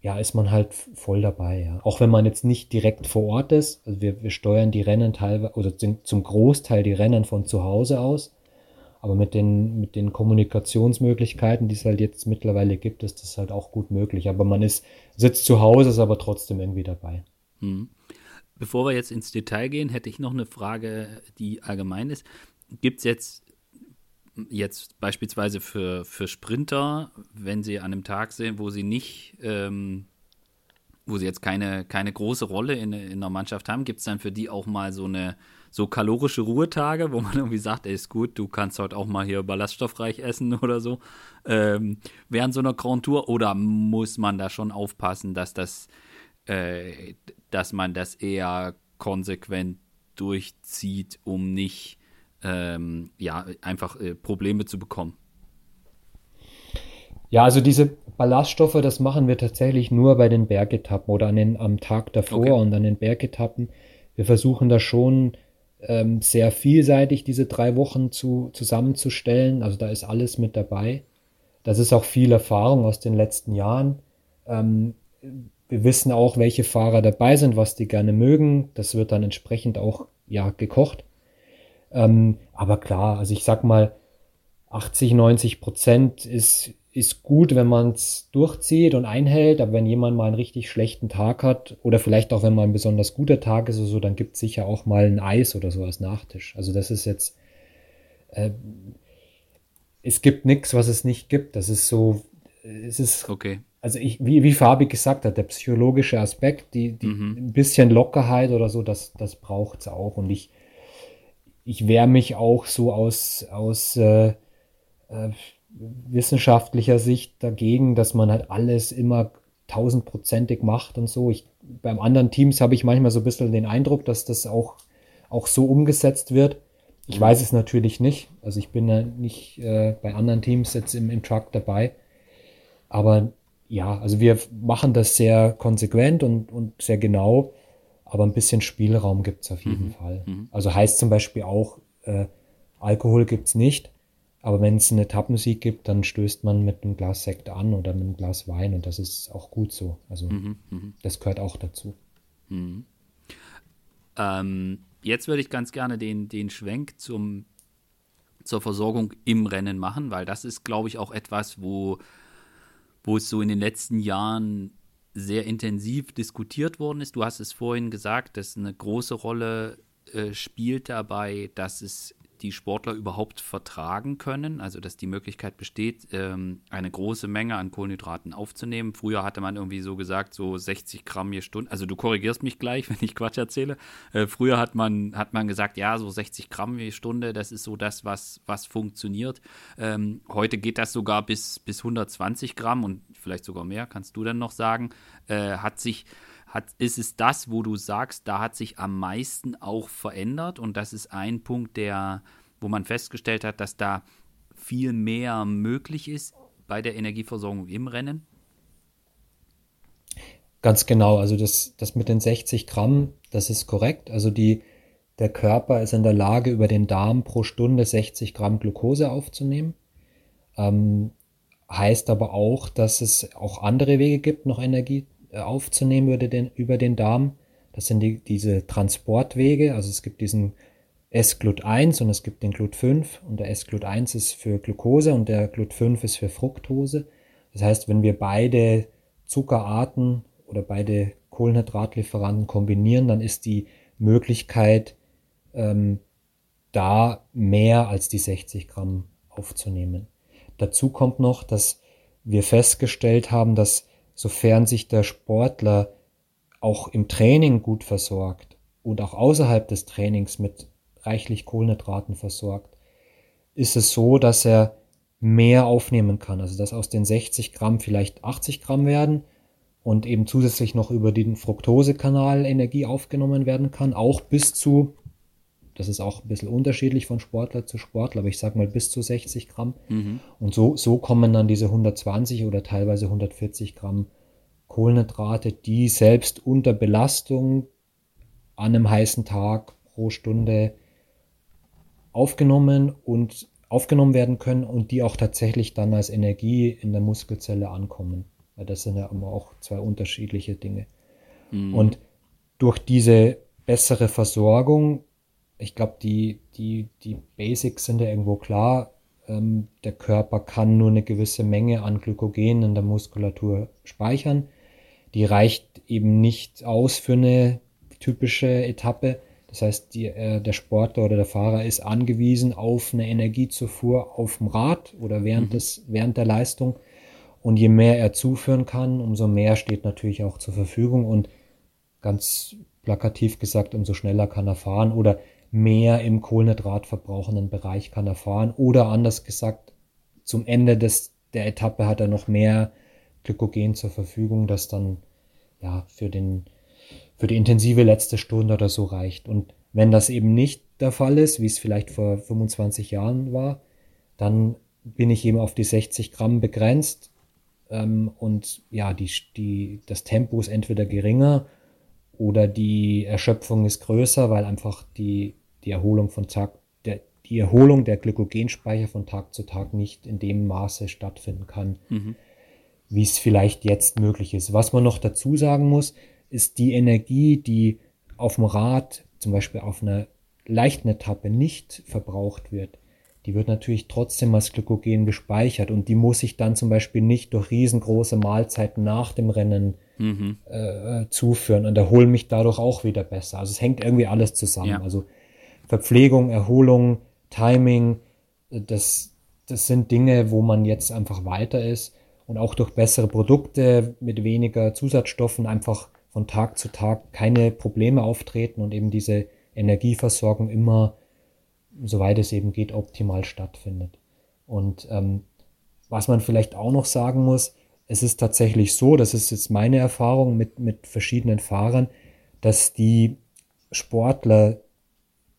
ja, ist man halt voll dabei, ja. Auch wenn man jetzt nicht direkt vor Ort ist, also wir, wir steuern die Rennen teilweise, oder zum Großteil die Rennen von zu Hause aus, aber mit den, mit den Kommunikationsmöglichkeiten, die es halt jetzt mittlerweile gibt, ist das halt auch gut möglich. Aber man ist, sitzt zu Hause, ist aber trotzdem irgendwie dabei. Hm. Bevor wir jetzt ins Detail gehen, hätte ich noch eine Frage, die allgemein ist. Gibt es jetzt, jetzt beispielsweise für, für Sprinter, wenn sie an einem Tag sind, wo sie nicht, ähm, wo sie jetzt keine, keine große Rolle in, in der Mannschaft haben, gibt es dann für die auch mal so eine so kalorische Ruhetage, wo man irgendwie sagt, ey, ist gut, du kannst heute auch mal hier ballaststoffreich essen oder so, ähm, während so einer Grand Tour? Oder muss man da schon aufpassen, dass das, äh, dass man das eher konsequent durchzieht, um nicht ähm, ja, einfach äh, Probleme zu bekommen? Ja, also diese Ballaststoffe, das machen wir tatsächlich nur bei den Bergetappen oder an den, am Tag davor okay. und an den Bergetappen. Wir versuchen da schon ähm, sehr vielseitig, diese drei Wochen zu, zusammenzustellen. Also da ist alles mit dabei. Das ist auch viel Erfahrung aus den letzten Jahren. Ähm, wir wissen auch, welche Fahrer dabei sind, was die gerne mögen. Das wird dann entsprechend auch ja gekocht. Ähm, aber klar, also ich sag mal, 80, 90 Prozent ist ist gut, wenn man es durchzieht und einhält, aber wenn jemand mal einen richtig schlechten Tag hat oder vielleicht auch wenn mal ein besonders guter Tag ist oder so, dann gibt es sicher auch mal ein Eis oder so als Nachtisch. Also das ist jetzt, äh, es gibt nichts, was es nicht gibt. Das ist so, es ist, okay. Also ich, wie, wie Fabi gesagt hat, der psychologische Aspekt, die, die mhm. ein bisschen Lockerheit oder so, das, das braucht es auch. Und ich, ich wehre mich auch so aus, aus äh, äh, wissenschaftlicher Sicht dagegen, dass man halt alles immer tausendprozentig macht und so. Ich, beim anderen Teams habe ich manchmal so ein bisschen den Eindruck, dass das auch, auch so umgesetzt wird. Ich mhm. weiß es natürlich nicht. Also ich bin ja nicht äh, bei anderen Teams jetzt im, im Truck dabei. Aber ja, also wir machen das sehr konsequent und, und sehr genau, aber ein bisschen Spielraum gibt es auf jeden mhm. Fall. Mhm. Also heißt zum Beispiel auch, äh, Alkohol gibt es nicht. Aber wenn es eine Etappensieg gibt, dann stößt man mit einem Glas Sekt an oder mit einem Glas Wein und das ist auch gut so. Also mhm, mh. das gehört auch dazu. Mhm. Ähm, jetzt würde ich ganz gerne den, den Schwenk zum, zur Versorgung im Rennen machen, weil das ist, glaube ich, auch etwas, wo, wo es so in den letzten Jahren sehr intensiv diskutiert worden ist. Du hast es vorhin gesagt, dass eine große Rolle äh, spielt dabei, dass es die Sportler überhaupt vertragen können. Also, dass die Möglichkeit besteht, ähm, eine große Menge an Kohlenhydraten aufzunehmen. Früher hatte man irgendwie so gesagt, so 60 Gramm je Stunde. Also, du korrigierst mich gleich, wenn ich Quatsch erzähle. Äh, früher hat man, hat man gesagt, ja, so 60 Gramm je Stunde, das ist so das, was, was funktioniert. Ähm, heute geht das sogar bis, bis 120 Gramm und vielleicht sogar mehr, kannst du dann noch sagen. Äh, hat sich hat, ist es das, wo du sagst, da hat sich am meisten auch verändert und das ist ein Punkt, der, wo man festgestellt hat, dass da viel mehr möglich ist bei der Energieversorgung im Rennen? Ganz genau, also das, das mit den 60 Gramm, das ist korrekt. Also die, der Körper ist in der Lage, über den Darm pro Stunde 60 Gramm Glucose aufzunehmen. Ähm, heißt aber auch, dass es auch andere Wege gibt, noch Energie äh, aufzunehmen über den, über den Darm. Das sind die, diese Transportwege. Also es gibt diesen S-Glut1 und es gibt den Glut5 und der S-Glut1 ist für Glucose und der Glut5 ist für Fructose. Das heißt, wenn wir beide Zuckerarten oder beide Kohlenhydratlieferanten kombinieren, dann ist die Möglichkeit ähm, da mehr als die 60 Gramm aufzunehmen. Dazu kommt noch, dass wir festgestellt haben, dass sofern sich der Sportler auch im Training gut versorgt und auch außerhalb des Trainings mit reichlich Kohlenhydraten versorgt, ist es so, dass er mehr aufnehmen kann. Also dass aus den 60 Gramm vielleicht 80 Gramm werden und eben zusätzlich noch über den Fructosekanal Energie aufgenommen werden kann, auch bis zu, das ist auch ein bisschen unterschiedlich von Sportler zu Sportler, aber ich sage mal bis zu 60 Gramm. Mhm. Und so, so kommen dann diese 120 oder teilweise 140 Gramm Kohlenhydrate, die selbst unter Belastung an einem heißen Tag pro Stunde aufgenommen und aufgenommen werden können und die auch tatsächlich dann als Energie in der Muskelzelle ankommen. Weil das sind ja immer auch zwei unterschiedliche Dinge. Mhm. Und durch diese bessere Versorgung, ich glaube, die, die, die Basics sind ja irgendwo klar. Ähm, der Körper kann nur eine gewisse Menge an Glykogen in der Muskulatur speichern. Die reicht eben nicht aus für eine typische Etappe. Das heißt, die, äh, der Sportler oder der Fahrer ist angewiesen auf eine Energiezufuhr auf dem Rad oder während, mhm. des, während der Leistung. Und je mehr er zuführen kann, umso mehr steht natürlich auch zur Verfügung. Und ganz plakativ gesagt, umso schneller kann er fahren oder mehr im kohlenhydratverbrauchenden Bereich kann er fahren. Oder anders gesagt, zum Ende des, der Etappe hat er noch mehr Glykogen zur Verfügung, das dann ja für den für die intensive letzte Stunde oder so reicht. Und wenn das eben nicht der Fall ist, wie es vielleicht vor 25 Jahren war, dann bin ich eben auf die 60 Gramm begrenzt. Ähm, und ja, die, die, das Tempo ist entweder geringer oder die Erschöpfung ist größer, weil einfach die, die Erholung von Tag, der, die Erholung der Glykogenspeicher von Tag zu Tag nicht in dem Maße stattfinden kann, mhm. wie es vielleicht jetzt möglich ist. Was man noch dazu sagen muss, ist die Energie, die auf dem Rad, zum Beispiel auf einer leichten Etappe nicht verbraucht wird, die wird natürlich trotzdem als Glykogen gespeichert und die muss ich dann zum Beispiel nicht durch riesengroße Mahlzeiten nach dem Rennen mhm. äh, zuführen und erhole mich dadurch auch wieder besser. Also es hängt irgendwie alles zusammen. Ja. Also Verpflegung, Erholung, Timing, das, das sind Dinge, wo man jetzt einfach weiter ist und auch durch bessere Produkte mit weniger Zusatzstoffen einfach von Tag zu Tag keine Probleme auftreten und eben diese Energieversorgung immer, soweit es eben geht, optimal stattfindet. Und ähm, was man vielleicht auch noch sagen muss, es ist tatsächlich so, das ist jetzt meine Erfahrung mit, mit verschiedenen Fahrern, dass die Sportler,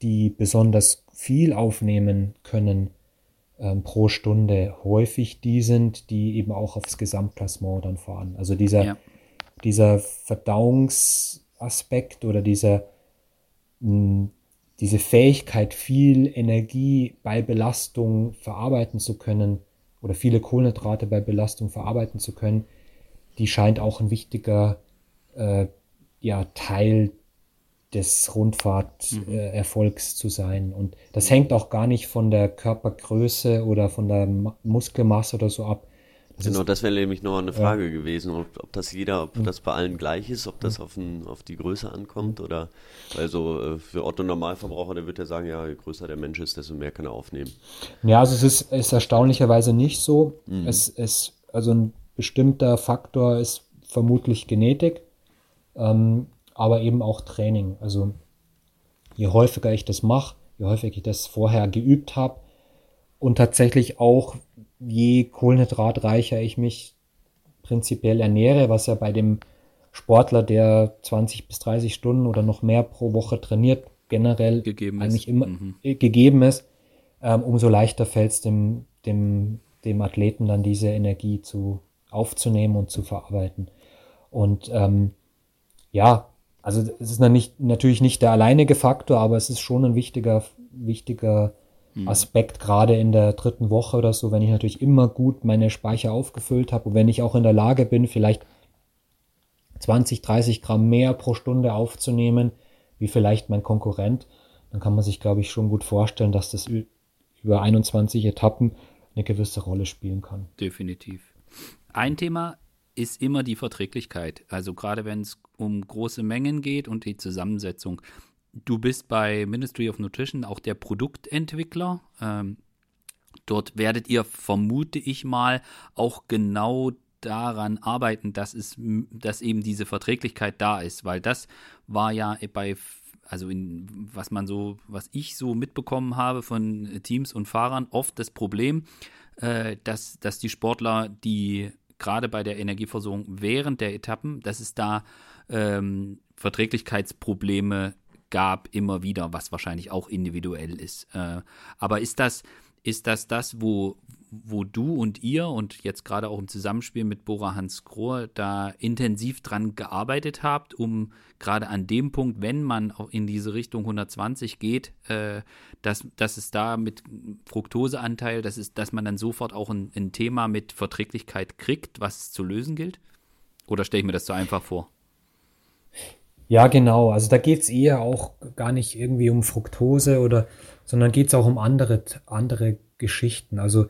die besonders viel aufnehmen können ähm, pro Stunde, häufig die sind, die eben auch aufs Gesamtklassement dann fahren. Also dieser ja dieser Verdauungsaspekt oder dieser, mh, diese Fähigkeit, viel Energie bei Belastung verarbeiten zu können oder viele Kohlenhydrate bei Belastung verarbeiten zu können, die scheint auch ein wichtiger äh, ja, Teil des Rundfahrterfolgs mhm. zu sein. Und das hängt auch gar nicht von der Körpergröße oder von der Muskelmasse oder so ab, Genau, das wäre nämlich noch eine Frage ja. gewesen, ob, ob, das jeder, ob das bei allen gleich ist, ob das auf, ein, auf die Größe ankommt oder, also äh, für Otto Normalverbraucher, der wird ja sagen, ja, je größer der Mensch ist, desto mehr kann er aufnehmen. Ja, also es ist, ist erstaunlicherweise nicht so. Mhm. Es ist, also ein bestimmter Faktor ist vermutlich Genetik, ähm, aber eben auch Training. Also je häufiger ich das mache, je häufiger ich das vorher geübt habe und tatsächlich auch je kohlenhydratreicher ich mich prinzipiell ernähre, was ja bei dem Sportler, der 20 bis 30 Stunden oder noch mehr pro Woche trainiert, generell gegeben eigentlich ist. immer mhm. Äh, gegeben ist, ähm, umso leichter fällt es dem, dem, dem Athleten dann diese Energie zu aufzunehmen und zu verarbeiten. Und ähm, ja, also es ist nicht, natürlich nicht der alleinige Faktor, aber es ist schon ein wichtiger, wichtiger Mhm. Aspekt, gerade in der dritten Woche oder so, wenn ich natürlich immer gut meine Speicher aufgefüllt habe und wenn ich auch in der Lage bin, vielleicht 20, 30 Gramm mehr pro Stunde aufzunehmen, wie vielleicht mein Konkurrent, dann kann man sich, glaube ich, schon gut vorstellen, dass das über 21 Etappen eine gewisse Rolle spielen kann. Definitiv. Ein Thema ist immer die Verträglichkeit. Also gerade wenn es um große Mengen geht und die Zusammensetzung. Du bist bei Ministry of Nutrition auch der Produktentwickler. Ähm, dort werdet ihr, vermute ich mal, auch genau daran arbeiten, dass es, dass eben diese Verträglichkeit da ist, weil das war ja bei also in was man so, was ich so mitbekommen habe von Teams und Fahrern, oft das Problem, äh, dass, dass die Sportler, die gerade bei der Energieversorgung während der Etappen, dass es da ähm, Verträglichkeitsprobleme gab, immer wieder, was wahrscheinlich auch individuell ist. Äh, aber ist das, ist das das, wo, wo du und ihr und jetzt gerade auch im Zusammenspiel mit Bora Hans Krohr da intensiv dran gearbeitet habt, um gerade an dem Punkt, wenn man auch in diese Richtung 120 geht, äh, dass, dass es da mit Fructoseanteil, dass, es, dass man dann sofort auch ein, ein Thema mit Verträglichkeit kriegt, was zu lösen gilt? Oder stelle ich mir das so einfach vor? Ja, genau. Also da geht es eher auch gar nicht irgendwie um Fructose oder, sondern geht es auch um andere, andere Geschichten. Also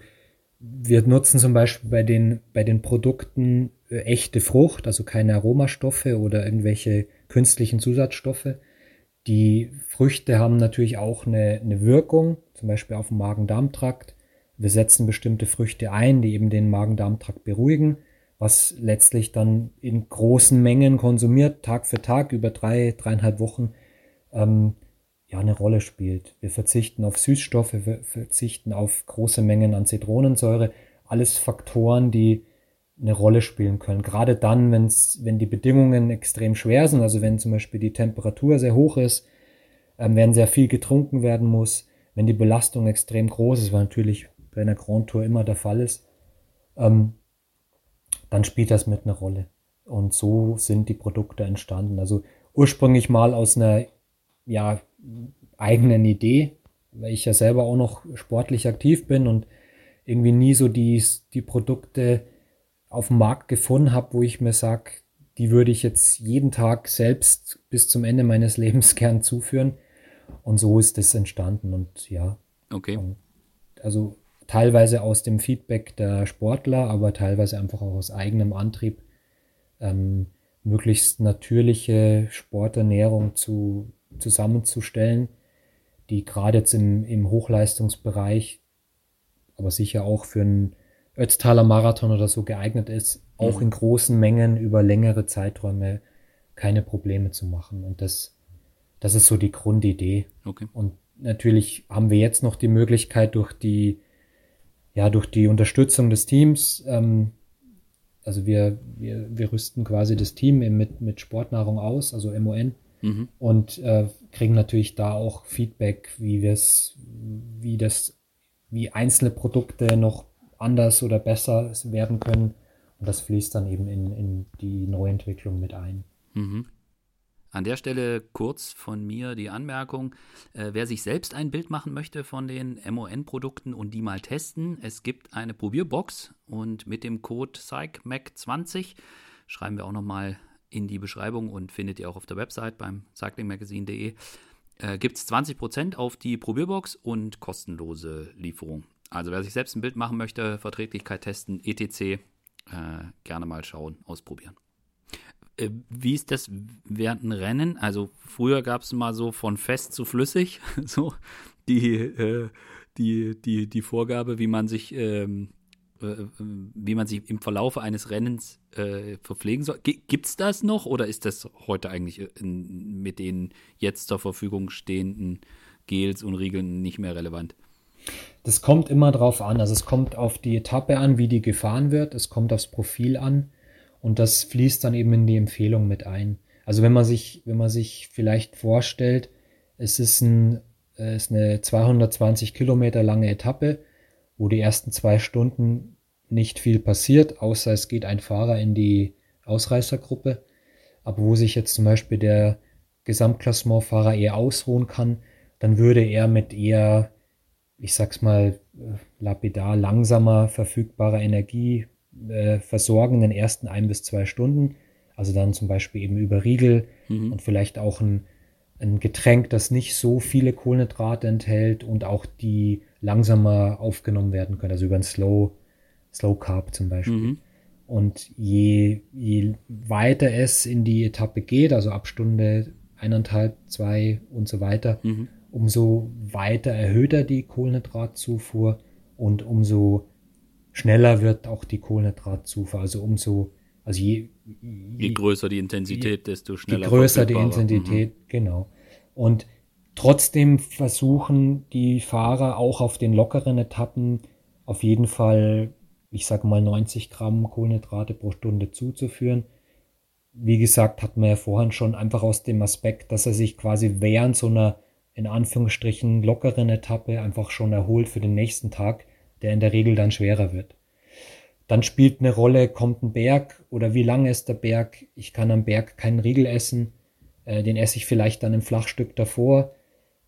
wir nutzen zum Beispiel bei den, bei den Produkten äh, echte Frucht, also keine Aromastoffe oder irgendwelche künstlichen Zusatzstoffe. Die Früchte haben natürlich auch eine, eine Wirkung, zum Beispiel auf den Magen-Darm-Trakt. Wir setzen bestimmte Früchte ein, die eben den Magen-Darm-Trakt beruhigen was letztlich dann in großen Mengen konsumiert, Tag für Tag über drei, dreieinhalb Wochen, ähm, ja, eine Rolle spielt. Wir verzichten auf Süßstoffe, wir verzichten auf große Mengen an Zitronensäure, alles Faktoren, die eine Rolle spielen können. Gerade dann, wenn's, wenn die Bedingungen extrem schwer sind, also wenn zum Beispiel die Temperatur sehr hoch ist, ähm, wenn sehr viel getrunken werden muss, wenn die Belastung extrem groß ist, was natürlich bei einer Grand Tour immer der Fall ist, ähm, dann spielt das mit einer Rolle. Und so sind die Produkte entstanden. Also ursprünglich mal aus einer ja, eigenen Idee, weil ich ja selber auch noch sportlich aktiv bin und irgendwie nie so die, die Produkte auf dem Markt gefunden habe, wo ich mir sage, die würde ich jetzt jeden Tag selbst bis zum Ende meines Lebens gern zuführen. Und so ist das entstanden. Und ja. Okay. Also teilweise aus dem Feedback der Sportler, aber teilweise einfach auch aus eigenem Antrieb, ähm, möglichst natürliche Sporternährung zu, zusammenzustellen, die gerade jetzt im, im Hochleistungsbereich, aber sicher auch für einen Ötztaler Marathon oder so geeignet ist, auch mhm. in großen Mengen über längere Zeiträume keine Probleme zu machen. Und das, das ist so die Grundidee. Okay. Und natürlich haben wir jetzt noch die Möglichkeit durch die ja, durch die Unterstützung des Teams, ähm, also wir, wir, wir rüsten quasi das Team mit, mit Sportnahrung aus, also MON, mhm. und äh, kriegen natürlich da auch Feedback, wie wir es, wie das, wie einzelne Produkte noch anders oder besser werden können. Und das fließt dann eben in, in die Neuentwicklung mit ein. Mhm. An der Stelle kurz von mir die Anmerkung, äh, wer sich selbst ein Bild machen möchte von den MON-Produkten und die mal testen, es gibt eine Probierbox und mit dem Code PsychMac20 schreiben wir auch nochmal in die Beschreibung und findet ihr auch auf der Website beim cyclingmagazine.de, äh, gibt es 20% auf die Probierbox und kostenlose Lieferung. Also wer sich selbst ein Bild machen möchte, Verträglichkeit testen, etc., äh, gerne mal schauen, ausprobieren. Äh, wie ist das während einem Rennen? Also früher gab es mal so von fest zu flüssig, so die, äh, die, die, die Vorgabe, wie man sich, ähm, äh, wie man sich im Verlauf eines Rennens äh, verpflegen soll. Gibt es das noch oder ist das heute eigentlich äh, in, mit den jetzt zur Verfügung stehenden Gels und Riegeln nicht mehr relevant? Das kommt immer drauf an. Also es kommt auf die Etappe an, wie die gefahren wird. Es kommt aufs Profil an. Und das fließt dann eben in die Empfehlung mit ein. Also wenn man sich, wenn man sich vielleicht vorstellt, es ist, ein, es ist eine 220 Kilometer lange Etappe, wo die ersten zwei Stunden nicht viel passiert, außer es geht ein Fahrer in die Ausreißergruppe. Aber wo sich jetzt zum Beispiel der Gesamtklassementfahrer eher ausruhen kann, dann würde er mit eher, ich sag's mal, äh, lapidar langsamer verfügbarer Energie äh, versorgen in den ersten ein bis zwei Stunden. Also dann zum Beispiel eben über Riegel mhm. und vielleicht auch ein, ein Getränk, das nicht so viele Kohlenhydrate enthält und auch die langsamer aufgenommen werden können, also über ein Slow, Slow Carb zum Beispiel. Mhm. Und je, je weiter es in die Etappe geht, also ab Stunde eineinhalb, zwei und so weiter, mhm. umso weiter erhöht er die Kohlenhydratzufuhr und umso schneller wird auch die Kohlenhydratzufuhr. Also umso, also je, je, je größer die Intensität, desto schneller. Je größer die Intensität, mhm. genau. Und trotzdem versuchen die Fahrer auch auf den lockeren Etappen auf jeden Fall, ich sage mal 90 Gramm Kohlenhydrate pro Stunde zuzuführen. Wie gesagt, hat man ja vorhin schon einfach aus dem Aspekt, dass er sich quasi während so einer in Anführungsstrichen lockeren Etappe einfach schon erholt für den nächsten Tag, der in der Regel dann schwerer wird. Dann spielt eine Rolle, kommt ein Berg oder wie lang ist der Berg. Ich kann am Berg keinen Riegel essen, äh, den esse ich vielleicht dann im Flachstück davor.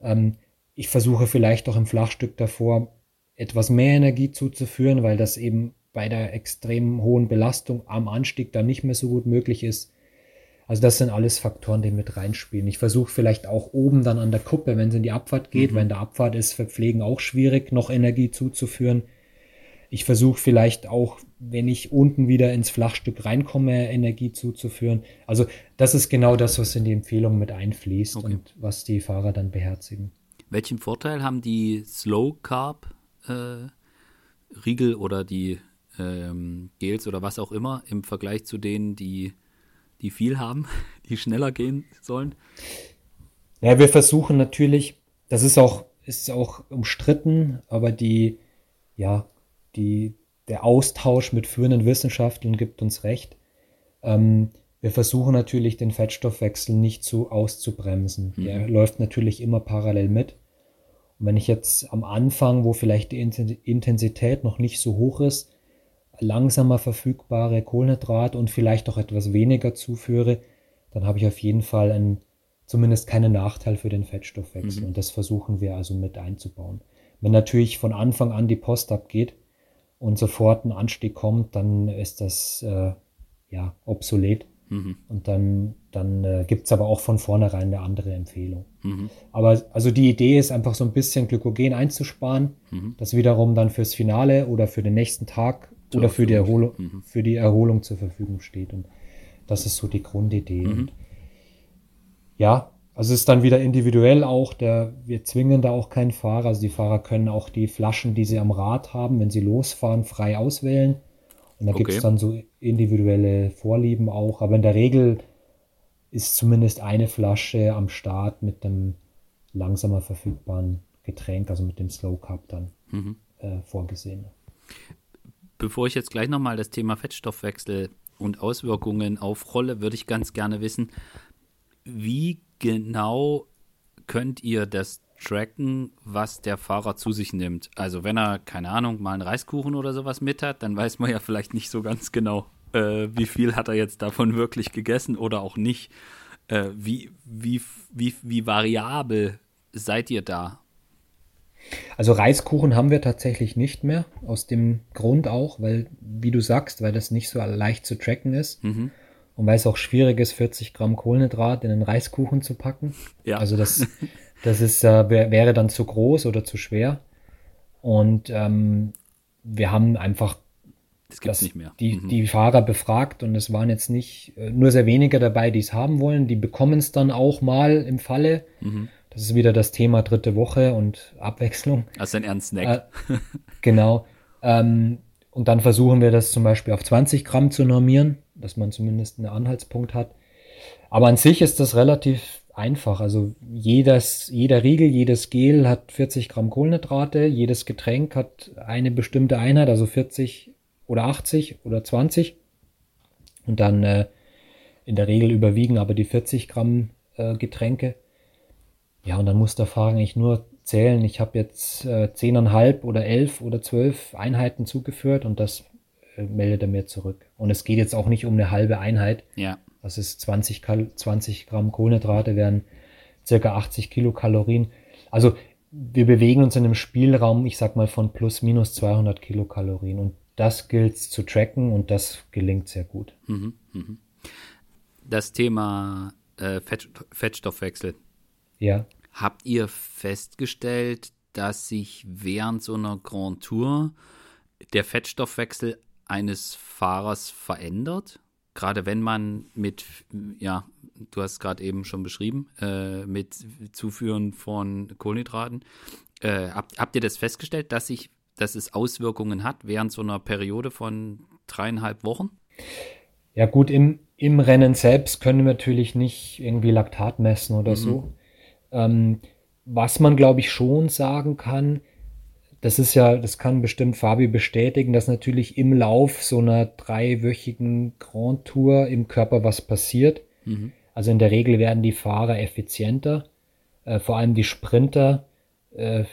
Ähm, ich versuche vielleicht auch im Flachstück davor etwas mehr Energie zuzuführen, weil das eben bei der extrem hohen Belastung am Anstieg dann nicht mehr so gut möglich ist. Also das sind alles Faktoren, die mit reinspielen. Ich versuche vielleicht auch oben dann an der Kuppe, wenn es in die Abfahrt geht, mhm. wenn der Abfahrt ist, für Pflegen auch schwierig, noch Energie zuzuführen. Ich versuche vielleicht auch, wenn ich unten wieder ins Flachstück reinkomme, Energie zuzuführen. Also das ist genau das, was in die Empfehlung mit einfließt okay. und was die Fahrer dann beherzigen. Welchen Vorteil haben die Slow Carb äh, Riegel oder die ähm, Gels oder was auch immer im Vergleich zu denen, die die viel haben, die schneller gehen sollen? Ja, wir versuchen natürlich, das ist auch, ist auch umstritten, aber die, ja, die, der Austausch mit führenden Wissenschaftlern gibt uns recht. Ähm, wir versuchen natürlich den Fettstoffwechsel nicht so auszubremsen. Mhm. Der läuft natürlich immer parallel mit. Und wenn ich jetzt am Anfang, wo vielleicht die Intensität noch nicht so hoch ist, langsamer verfügbare Kohlenhydrate und vielleicht auch etwas weniger zuführe, dann habe ich auf jeden Fall einen, zumindest keinen Nachteil für den Fettstoffwechsel. Mhm. Und das versuchen wir also mit einzubauen. Wenn natürlich von Anfang an die Post abgeht und sofort ein Anstieg kommt, dann ist das äh, ja obsolet. Mhm. Und dann, dann äh, gibt es aber auch von vornherein eine andere Empfehlung. Mhm. Aber also die Idee ist einfach so ein bisschen Glykogen einzusparen, mhm. das wiederum dann fürs Finale oder für den nächsten Tag oder für die, Erholung, mhm. für die Erholung zur Verfügung steht. Und das ist so die Grundidee. Mhm. Ja, also es ist dann wieder individuell auch, der, wir zwingen da auch keinen Fahrer. Also die Fahrer können auch die Flaschen, die sie am Rad haben, wenn sie losfahren, frei auswählen. Und da okay. gibt es dann so individuelle Vorlieben auch. Aber in der Regel ist zumindest eine Flasche am Start mit dem langsamer verfügbaren Getränk, also mit dem Slow Cup dann mhm. äh, vorgesehen. Bevor ich jetzt gleich nochmal das Thema Fettstoffwechsel und Auswirkungen aufrolle, würde ich ganz gerne wissen, wie genau könnt ihr das tracken, was der Fahrer zu sich nimmt? Also wenn er, keine Ahnung, mal einen Reiskuchen oder sowas mit hat, dann weiß man ja vielleicht nicht so ganz genau, äh, wie viel hat er jetzt davon wirklich gegessen oder auch nicht. Äh, wie, wie, wie, wie variabel seid ihr da? Also Reiskuchen haben wir tatsächlich nicht mehr, aus dem Grund auch, weil, wie du sagst, weil das nicht so leicht zu tracken ist. Mhm. Und weil es auch schwierig ist, 40 Gramm Kohlenhydrat in einen Reiskuchen zu packen. Ja. Also das, das ist, äh, wäre dann zu groß oder zu schwer. Und ähm, wir haben einfach das gibt's nicht mehr. Die, mhm. die Fahrer befragt und es waren jetzt nicht äh, nur sehr wenige dabei, die es haben wollen. Die bekommen es dann auch mal im Falle. Mhm. Das ist wieder das Thema dritte Woche und Abwechslung. Also ein ernst Snack. Äh, genau. Ähm, und dann versuchen wir das zum Beispiel auf 20 Gramm zu normieren, dass man zumindest einen Anhaltspunkt hat. Aber an sich ist das relativ einfach. Also jedes, jeder Riegel, jedes Gel hat 40 Gramm Kohlenhydrate, jedes Getränk hat eine bestimmte Einheit, also 40 oder 80 oder 20. Und dann äh, in der Regel überwiegen aber die 40 Gramm äh, Getränke. Ja, und dann muss der Fahrer eigentlich nur zählen, ich habe jetzt äh, 10,5 oder 11 oder 12 Einheiten zugeführt und das äh, meldet er mir zurück. Und es geht jetzt auch nicht um eine halbe Einheit. Ja. Das ist 20, 20 Gramm Kohlenhydrate, wären circa 80 Kilokalorien. Also wir bewegen uns in einem Spielraum, ich sag mal, von plus minus 200 Kilokalorien. Und das gilt zu tracken und das gelingt sehr gut. Mhm, mhm. Das Thema äh, Fett, Fettstoffwechsel ja. Habt ihr festgestellt, dass sich während so einer Grand Tour der Fettstoffwechsel eines Fahrers verändert? Gerade wenn man mit, ja, du hast gerade eben schon beschrieben, äh, mit Zuführen von Kohlenhydraten. Äh, habt, habt ihr das festgestellt, dass sich dass es Auswirkungen hat während so einer Periode von dreieinhalb Wochen? Ja gut, im, im Rennen selbst können wir natürlich nicht irgendwie Laktat messen oder mhm. so. Ähm, was man, glaube ich, schon sagen kann, das ist ja, das kann bestimmt Fabi bestätigen, dass natürlich im Lauf so einer dreiwöchigen Grand Tour im Körper was passiert. Mhm. Also in der Regel werden die Fahrer effizienter, äh, vor allem die Sprinter, äh,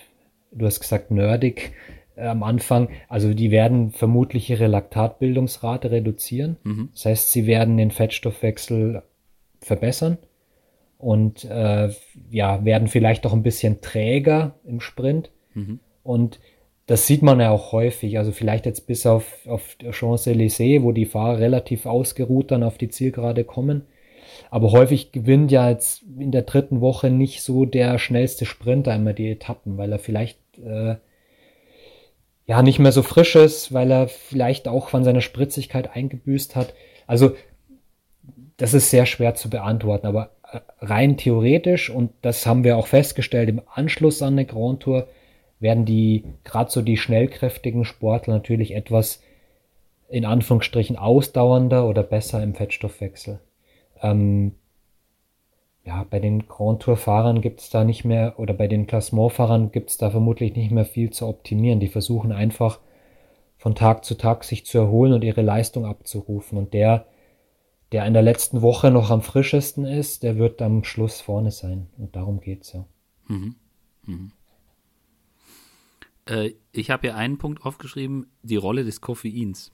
du hast gesagt nerdig äh, am Anfang, also die werden vermutlich ihre Laktatbildungsrate reduzieren. Mhm. Das heißt, sie werden den Fettstoffwechsel verbessern und äh, ja, werden vielleicht auch ein bisschen träger im Sprint. Mhm. Und das sieht man ja auch häufig. Also vielleicht jetzt bis auf, auf Champs-Élysées, wo die Fahrer relativ ausgeruht dann auf die Zielgerade kommen. Aber häufig gewinnt ja jetzt in der dritten Woche nicht so der schnellste Sprinter immer die Etappen, weil er vielleicht äh, ja nicht mehr so frisch ist, weil er vielleicht auch von seiner Spritzigkeit eingebüßt hat. Also das ist sehr schwer zu beantworten, aber äh, rein theoretisch, und das haben wir auch festgestellt im Anschluss an eine Grand Tour, werden die, gerade so die schnellkräftigen Sportler natürlich etwas in Anführungsstrichen ausdauernder oder besser im Fettstoffwechsel. Ähm, ja, bei den Grand Tour-Fahrern gibt es da nicht mehr, oder bei den Klassementfahrern gibt es da vermutlich nicht mehr viel zu optimieren. Die versuchen einfach von Tag zu Tag sich zu erholen und ihre Leistung abzurufen. Und der, der in der letzten Woche noch am frischesten ist, der wird am Schluss vorne sein. Und darum geht's ja. Mhm. Mhm. Äh, ich habe hier einen Punkt aufgeschrieben, die Rolle des Koffeins.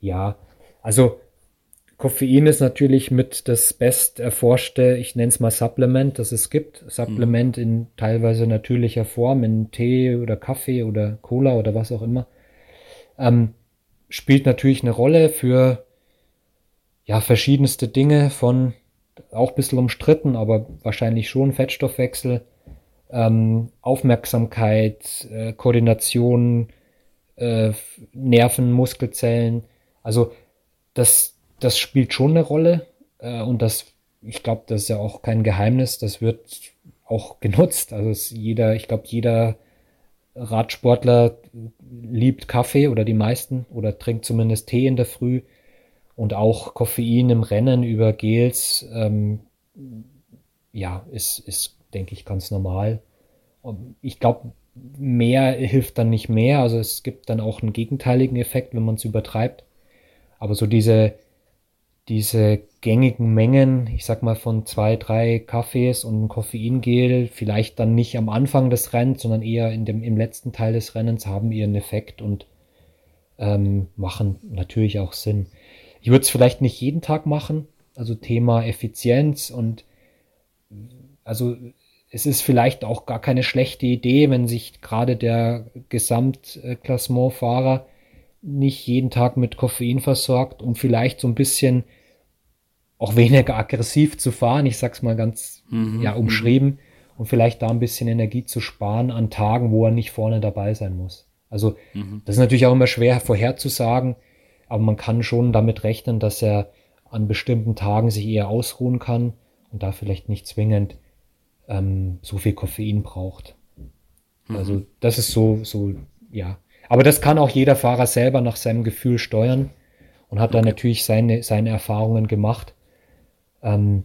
Ja, also Koffein ist natürlich mit das best erforschte, ich nenne es mal Supplement, das es gibt. Supplement mhm. in teilweise natürlicher Form, in Tee oder Kaffee oder Cola oder was auch immer. Ähm, spielt natürlich eine Rolle für ja verschiedenste Dinge von auch ein bisschen umstritten, aber wahrscheinlich schon Fettstoffwechsel, ähm, Aufmerksamkeit, äh, Koordination, äh, Nerven, Muskelzellen. Also das, das spielt schon eine Rolle äh, und das, ich glaube, das ist ja auch kein Geheimnis, das wird auch genutzt. Also jeder, ich glaube, jeder Radsportler liebt Kaffee oder die meisten oder trinkt zumindest Tee in der Früh und auch Koffein im Rennen über Gels, ähm, ja, ist, ist denke ich, ganz normal. Ich glaube, mehr hilft dann nicht mehr. Also es gibt dann auch einen gegenteiligen Effekt, wenn man es übertreibt. Aber so diese, diese gängigen Mengen, ich sag mal von zwei, drei Kaffees und ein Koffeingel, vielleicht dann nicht am Anfang des Rennens, sondern eher in dem, im letzten Teil des Rennens, haben ihren Effekt und ähm, machen natürlich auch Sinn. Ich würde es vielleicht nicht jeden Tag machen, also Thema Effizienz und also es ist vielleicht auch gar keine schlechte Idee, wenn sich gerade der Gesamtklassementfahrer nicht jeden Tag mit Koffein versorgt, um vielleicht so ein bisschen auch weniger aggressiv zu fahren. Ich sag's mal ganz mhm. ja umschrieben und vielleicht da ein bisschen Energie zu sparen an Tagen, wo er nicht vorne dabei sein muss. Also mhm. das ist natürlich auch immer schwer vorherzusagen, aber man kann schon damit rechnen, dass er an bestimmten Tagen sich eher ausruhen kann und da vielleicht nicht zwingend ähm, so viel Koffein braucht. Mhm. Also das ist so, so, ja. Aber das kann auch jeder Fahrer selber nach seinem Gefühl steuern und hat okay. da natürlich seine, seine Erfahrungen gemacht. Ähm,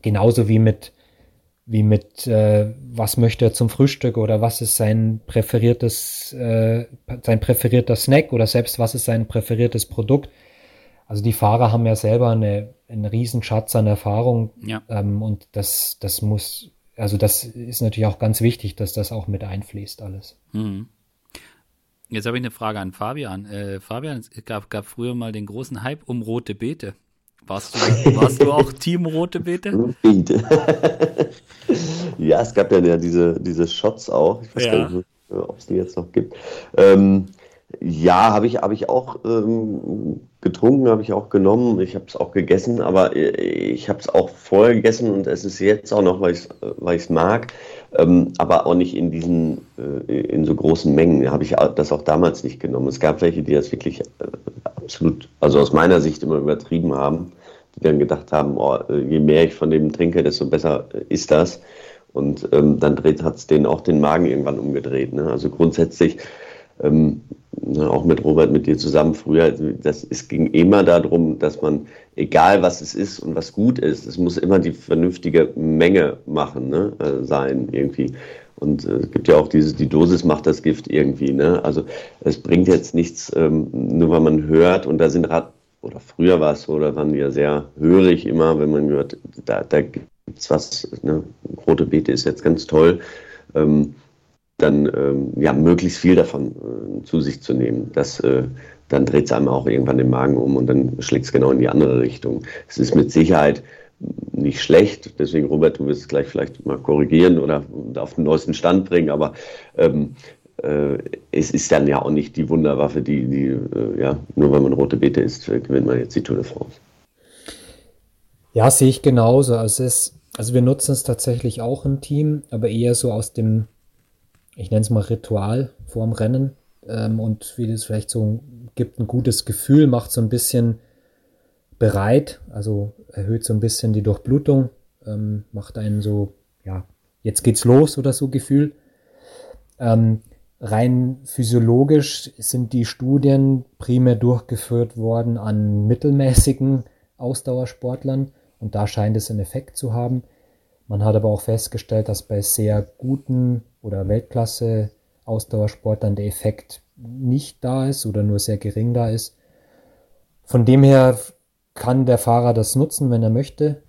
genauso wie mit, wie mit, äh, was möchte er zum Frühstück oder was ist sein präferiertes, äh, sein präferierter Snack oder selbst was ist sein präferiertes Produkt. Also die Fahrer haben ja selber eine, einen Riesenschatz an Erfahrung ja. ähm, und das, das muss, also das ist natürlich auch ganz wichtig, dass das auch mit einfließt alles. Mhm. Jetzt habe ich eine Frage an Fabian. Äh, Fabian, es gab, gab früher mal den großen Hype um rote Beete. Warst du, warst du auch Team Rote Beete? Beete. ja, es gab ja diese, diese Shots auch. Ich weiß ja. gar nicht, ob es die jetzt noch gibt. Ähm, ja, habe ich, hab ich auch ähm, getrunken, habe ich auch genommen. Ich habe es auch gegessen, aber ich habe es auch vorher gegessen und es ist jetzt auch noch, weil ich es mag, ähm, aber auch nicht in diesen, äh, in so großen Mengen. Habe ich das auch damals nicht genommen. Es gab welche, die das wirklich äh, absolut, also aus meiner Sicht immer übertrieben haben, die dann gedacht haben, oh, je mehr ich von dem trinke, desto besser ist das. Und ähm, dann hat es denen auch den Magen irgendwann umgedreht. Ne? Also grundsätzlich, ähm, ne, auch mit Robert, mit dir zusammen früher, das, es ging immer darum, dass man, egal was es ist und was gut ist, es muss immer die vernünftige Menge machen, ne? äh, sein irgendwie. Und äh, es gibt ja auch dieses, die Dosis macht das Gift irgendwie. Ne? Also es bringt jetzt nichts, ähm, nur weil man hört und da sind Rad, oder früher war es so, da waren wir sehr hörig immer, wenn man hört, da, da gibt es was, ne? rote Beete ist jetzt ganz toll, ähm, dann ähm, ja, möglichst viel davon äh, zu sich zu nehmen. Das, äh, dann dreht es einem auch irgendwann den Magen um und dann schlägt es genau in die andere Richtung. Es ist mit Sicherheit nicht schlecht. Deswegen, Robert, du wirst es gleich vielleicht mal korrigieren oder auf den neuesten Stand bringen, aber ähm, äh, es ist dann ja auch nicht die Wunderwaffe, die, die äh, ja, nur wenn man rote Beete isst, gewinnt man jetzt die Tour de France. Ja, sehe ich genauso. Also, es, also wir nutzen es tatsächlich auch im Team, aber eher so aus dem, ich nenne es mal Ritual vorm Rennen. Ähm, und wie das vielleicht so gibt, ein gutes Gefühl, macht so ein bisschen bereit, also erhöht so ein bisschen die Durchblutung, ähm, macht einen so, ja, jetzt geht's los oder so Gefühl. Ähm, rein physiologisch sind die Studien primär durchgeführt worden an mittelmäßigen Ausdauersportlern und da scheint es einen Effekt zu haben. Man hat aber auch festgestellt, dass bei sehr guten oder Weltklasse Ausdauersportlern der Effekt nicht da ist oder nur sehr gering da ist. Von dem her kann der Fahrer das nutzen, wenn er möchte.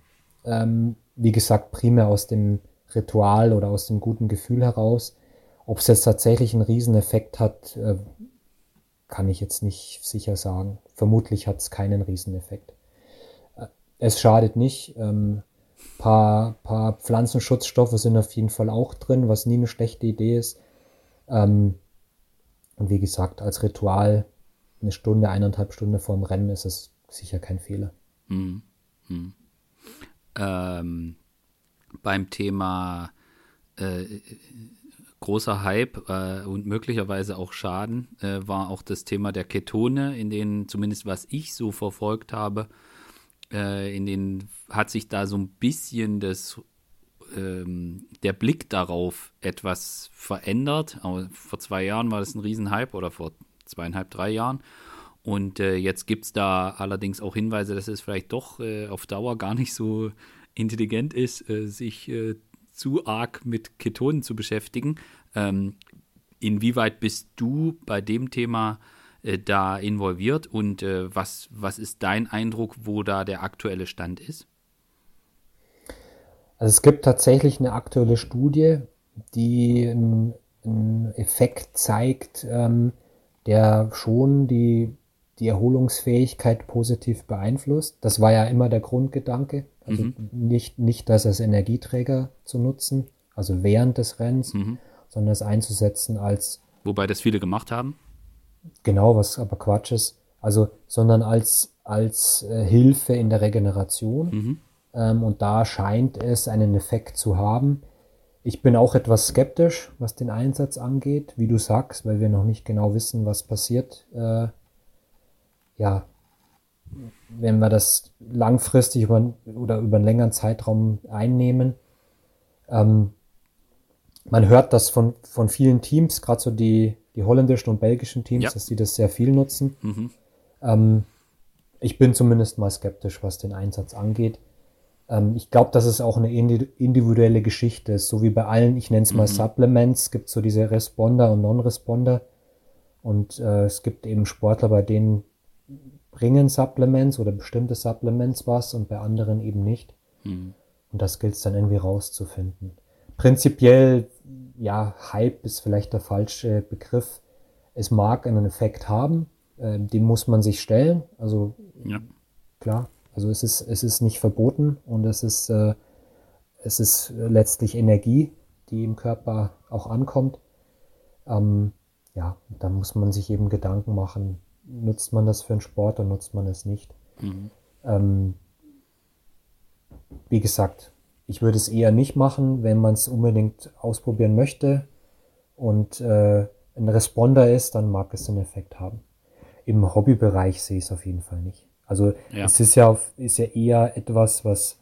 Ähm, wie gesagt, primär aus dem Ritual oder aus dem guten Gefühl heraus. Ob es jetzt tatsächlich einen Rieseneffekt hat, äh, kann ich jetzt nicht sicher sagen. Vermutlich hat es keinen Rieseneffekt. Äh, es schadet nicht. Ähm, paar, paar Pflanzenschutzstoffe sind auf jeden Fall auch drin, was nie eine schlechte Idee ist. Ähm, und wie gesagt, als Ritual eine Stunde, eineinhalb Stunden vorm Rennen ist es sicher kein Fehler. Hm, hm. Ähm, beim Thema äh, großer Hype äh, und möglicherweise auch Schaden äh, war auch das Thema der Ketone, in denen zumindest was ich so verfolgt habe, äh, in denen hat sich da so ein bisschen das ähm, der Blick darauf etwas verändert. Aber vor zwei Jahren war das ein Riesenhype oder vor zweieinhalb, drei Jahren. Und äh, jetzt gibt es da allerdings auch Hinweise, dass es vielleicht doch äh, auf Dauer gar nicht so intelligent ist, äh, sich äh, zu arg mit Ketonen zu beschäftigen. Ähm, inwieweit bist du bei dem Thema äh, da involviert und äh, was, was ist dein Eindruck, wo da der aktuelle Stand ist? Also es gibt tatsächlich eine aktuelle Studie, die einen, einen Effekt zeigt, ähm, der schon die die Erholungsfähigkeit positiv beeinflusst. Das war ja immer der Grundgedanke. Also mhm. nicht, nicht das als Energieträger zu nutzen, also während des Rennens, mhm. sondern es einzusetzen als. Wobei das viele gemacht haben? Genau, was aber Quatsch ist. Also, sondern als, als äh, Hilfe in der Regeneration. Mhm. Ähm, und da scheint es einen Effekt zu haben. Ich bin auch etwas skeptisch, was den Einsatz angeht, wie du sagst, weil wir noch nicht genau wissen, was passiert äh, ja, wenn wir das langfristig über, oder über einen längeren Zeitraum einnehmen, ähm, man hört das von, von vielen Teams, gerade so die, die holländischen und belgischen Teams, ja. dass die das sehr viel nutzen. Mhm. Ähm, ich bin zumindest mal skeptisch, was den Einsatz angeht. Ähm, ich glaube, dass es auch eine individuelle Geschichte ist, so wie bei allen, ich nenne es mal mhm. Supplements, gibt so diese Responder und Non-Responder. Und äh, es gibt eben Sportler, bei denen bringen Supplements oder bestimmte Supplements was und bei anderen eben nicht. Mhm. Und das gilt es dann irgendwie rauszufinden. Prinzipiell, ja, Hype ist vielleicht der falsche Begriff. Es mag einen Effekt haben, äh, dem muss man sich stellen. Also ja. klar, also es ist, es ist nicht verboten und es ist, äh, es ist letztlich Energie, die im Körper auch ankommt. Ähm, ja, da muss man sich eben Gedanken machen, nutzt man das für einen Sport oder nutzt man es nicht. Mhm. Ähm, wie gesagt, ich würde es eher nicht machen, wenn man es unbedingt ausprobieren möchte und äh, ein Responder ist, dann mag es einen Effekt haben. Im Hobbybereich sehe ich es auf jeden Fall nicht. Also ja. es ist ja, ist ja eher etwas, was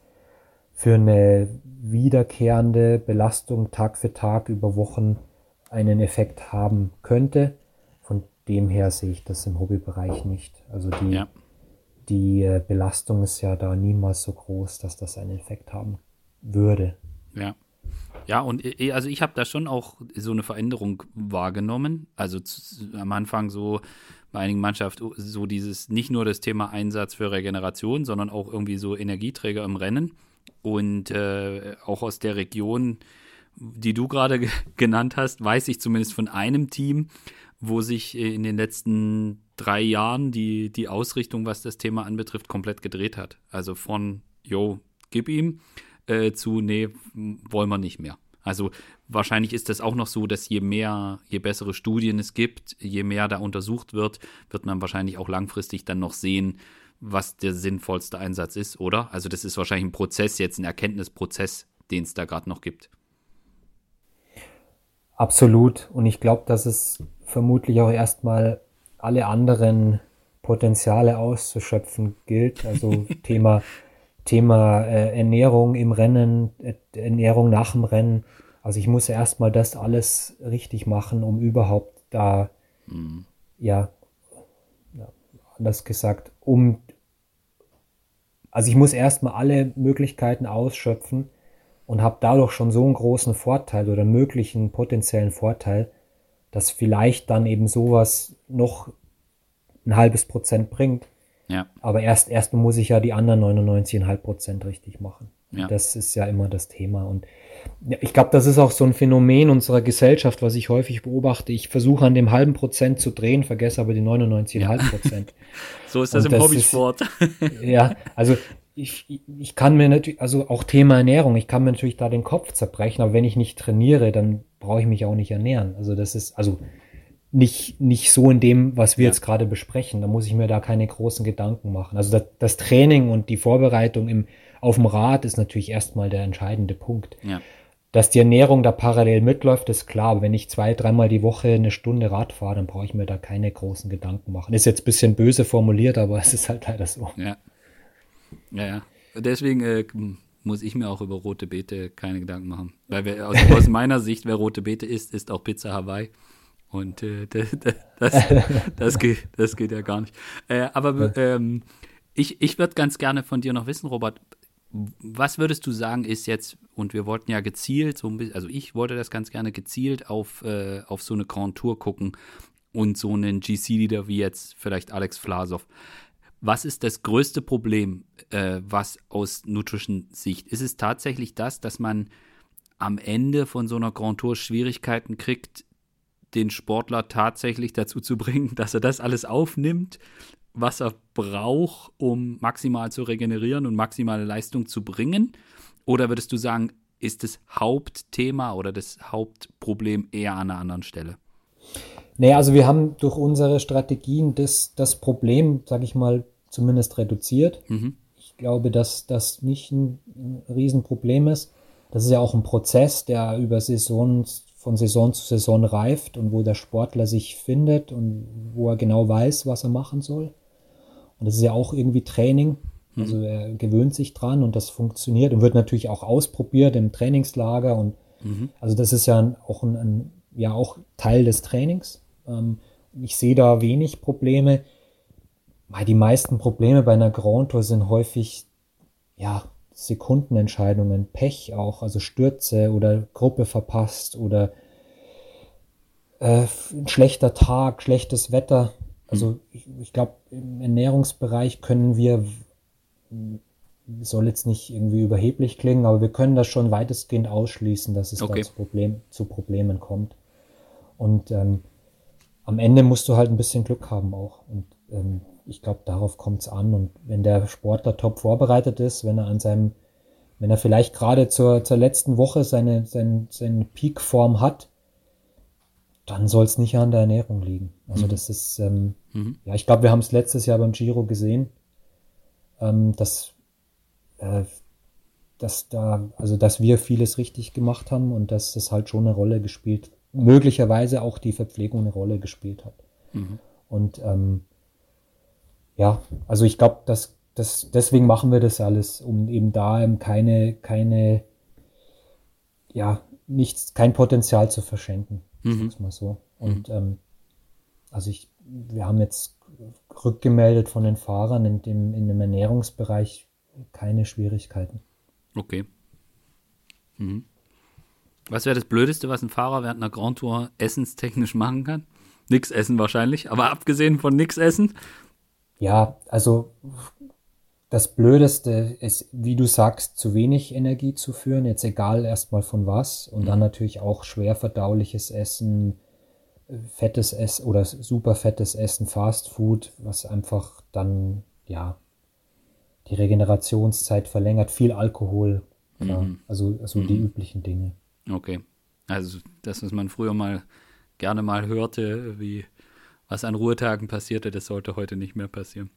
für eine wiederkehrende Belastung Tag für Tag über Wochen einen Effekt haben könnte. Von dem her sehe ich das im Hobbybereich nicht. Also die, ja. die äh, Belastung ist ja da niemals so groß, dass das einen Effekt haben würde. Ja. Ja, und äh, also ich habe da schon auch so eine Veränderung wahrgenommen. Also zu, am Anfang so bei einigen Mannschaften so dieses nicht nur das Thema Einsatz für Regeneration, sondern auch irgendwie so Energieträger im Rennen. Und äh, auch aus der Region, die du gerade genannt hast, weiß ich zumindest von einem Team, wo sich in den letzten drei Jahren die, die Ausrichtung, was das Thema anbetrifft, komplett gedreht hat. Also von, yo, gib ihm, äh, zu, nee, wollen wir nicht mehr. Also wahrscheinlich ist das auch noch so, dass je mehr, je bessere Studien es gibt, je mehr da untersucht wird, wird man wahrscheinlich auch langfristig dann noch sehen, was der sinnvollste Einsatz ist, oder? Also das ist wahrscheinlich ein Prozess jetzt, ein Erkenntnisprozess, den es da gerade noch gibt. Absolut. Und ich glaube, dass es vermutlich auch erstmal alle anderen Potenziale auszuschöpfen gilt. Also Thema, Thema äh, Ernährung im Rennen, äh, Ernährung nach dem Rennen. Also ich muss erstmal das alles richtig machen, um überhaupt da, mhm. ja, ja, anders gesagt, um also ich muss erstmal alle Möglichkeiten ausschöpfen und habe dadurch schon so einen großen Vorteil oder möglichen potenziellen Vorteil, dass vielleicht dann eben sowas noch ein halbes Prozent bringt. Ja. Aber erst erstmal muss ich ja die anderen 99,5 Prozent richtig machen. Ja. Das ist ja immer das Thema. Und ich glaube, das ist auch so ein Phänomen unserer Gesellschaft, was ich häufig beobachte. Ich versuche an dem halben Prozent zu drehen, vergesse aber die 99,5 Prozent. so ist das Und im das Hobbysport. Ist, ja, also ich, ich kann mir natürlich, also auch Thema Ernährung, ich kann mir natürlich da den Kopf zerbrechen, aber wenn ich nicht trainiere, dann brauche ich mich auch nicht ernähren. Also das ist, also nicht, nicht so in dem, was wir ja. jetzt gerade besprechen. Da muss ich mir da keine großen Gedanken machen. Also das, das Training und die Vorbereitung im, auf dem Rad ist natürlich erstmal der entscheidende Punkt. Ja. Dass die Ernährung da parallel mitläuft, ist klar. Aber wenn ich zwei, dreimal die Woche eine Stunde Rad fahre, dann brauche ich mir da keine großen Gedanken machen. Ist jetzt ein bisschen böse formuliert, aber es ist halt leider so. Ja. Ja, ja. Deswegen äh, muss ich mir auch über rote Beete keine Gedanken machen. Weil wir, aus, aus meiner Sicht, wer rote Beete isst, ist auch Pizza Hawaii. Und äh, das, das, das, geht, das geht ja gar nicht. Äh, aber ähm, ich, ich würde ganz gerne von dir noch wissen, Robert, was würdest du sagen, ist jetzt, und wir wollten ja gezielt, so ein bisschen, also ich wollte das ganz gerne gezielt auf, äh, auf so eine Grand Tour gucken und so einen GC-Leader wie jetzt vielleicht Alex Vlasov. Was ist das größte Problem, äh, was aus Nutrition-Sicht? Ist es tatsächlich das, dass man am Ende von so einer Grand Tour Schwierigkeiten kriegt, den Sportler tatsächlich dazu zu bringen, dass er das alles aufnimmt, was er braucht, um maximal zu regenerieren und maximale Leistung zu bringen? Oder würdest du sagen, ist das Hauptthema oder das Hauptproblem eher an einer anderen Stelle? Nee, also wir haben durch unsere Strategien das, das Problem, sage ich mal, zumindest reduziert. Mhm. Ich glaube, dass das nicht ein, ein Riesenproblem ist. Das ist ja auch ein Prozess, der über Saisons, von Saison zu Saison reift und wo der Sportler sich findet und wo er genau weiß, was er machen soll. Und das ist ja auch irgendwie Training. Mhm. Also er gewöhnt sich dran und das funktioniert und wird natürlich auch ausprobiert im Trainingslager und mhm. also das ist ja auch ein, ein, ja auch Teil des Trainings. Ähm, ich sehe da wenig Probleme. Weil die meisten Probleme bei einer Grand Tour sind häufig, ja, Sekundenentscheidungen, Pech auch, also Stürze oder Gruppe verpasst oder äh, ein schlechter Tag, schlechtes Wetter. Also mhm. ich, ich glaube, im Ernährungsbereich können wir, soll jetzt nicht irgendwie überheblich klingen, aber wir können das schon weitestgehend ausschließen, dass es okay. da zu, Problem, zu Problemen kommt. Und ähm, am Ende musst du halt ein bisschen Glück haben auch. Und ähm, ich glaube, darauf kommt es an. Und wenn der Sportler top vorbereitet ist, wenn er an seinem, wenn er vielleicht gerade zur, zur letzten Woche seine, seine, seine Peakform hat, dann soll es nicht an der Ernährung liegen. Also mhm. das ist, ähm, mhm. ja, ich glaube, wir haben es letztes Jahr beim Giro gesehen, ähm, dass, äh, dass da, also dass wir vieles richtig gemacht haben und dass es halt schon eine Rolle gespielt möglicherweise auch die Verpflegung eine Rolle gespielt hat. Mhm. Und ähm, ja, also ich glaube, dass das, deswegen machen wir das alles, um eben da eben keine, keine, ja, nichts, kein Potenzial zu verschenken. Mhm. mal so. Und mhm. ähm, also ich, wir haben jetzt rückgemeldet von den Fahrern in dem, in dem Ernährungsbereich keine Schwierigkeiten. Okay. Mhm. Was wäre das Blödeste, was ein Fahrer während einer Grand Tour essenstechnisch machen kann? Nix essen wahrscheinlich, aber abgesehen von nix essen? Ja, also das Blödeste ist, wie du sagst, zu wenig Energie zu führen, jetzt egal erstmal von was. Und dann mhm. natürlich auch schwer verdauliches Essen, fettes Essen oder super fettes Essen, Fast Food, was einfach dann, ja, die Regenerationszeit verlängert, viel Alkohol. Mhm. Also, also mhm. die üblichen Dinge. Okay. Also das, was man früher mal gerne mal hörte, wie was an Ruhetagen passierte, das sollte heute nicht mehr passieren.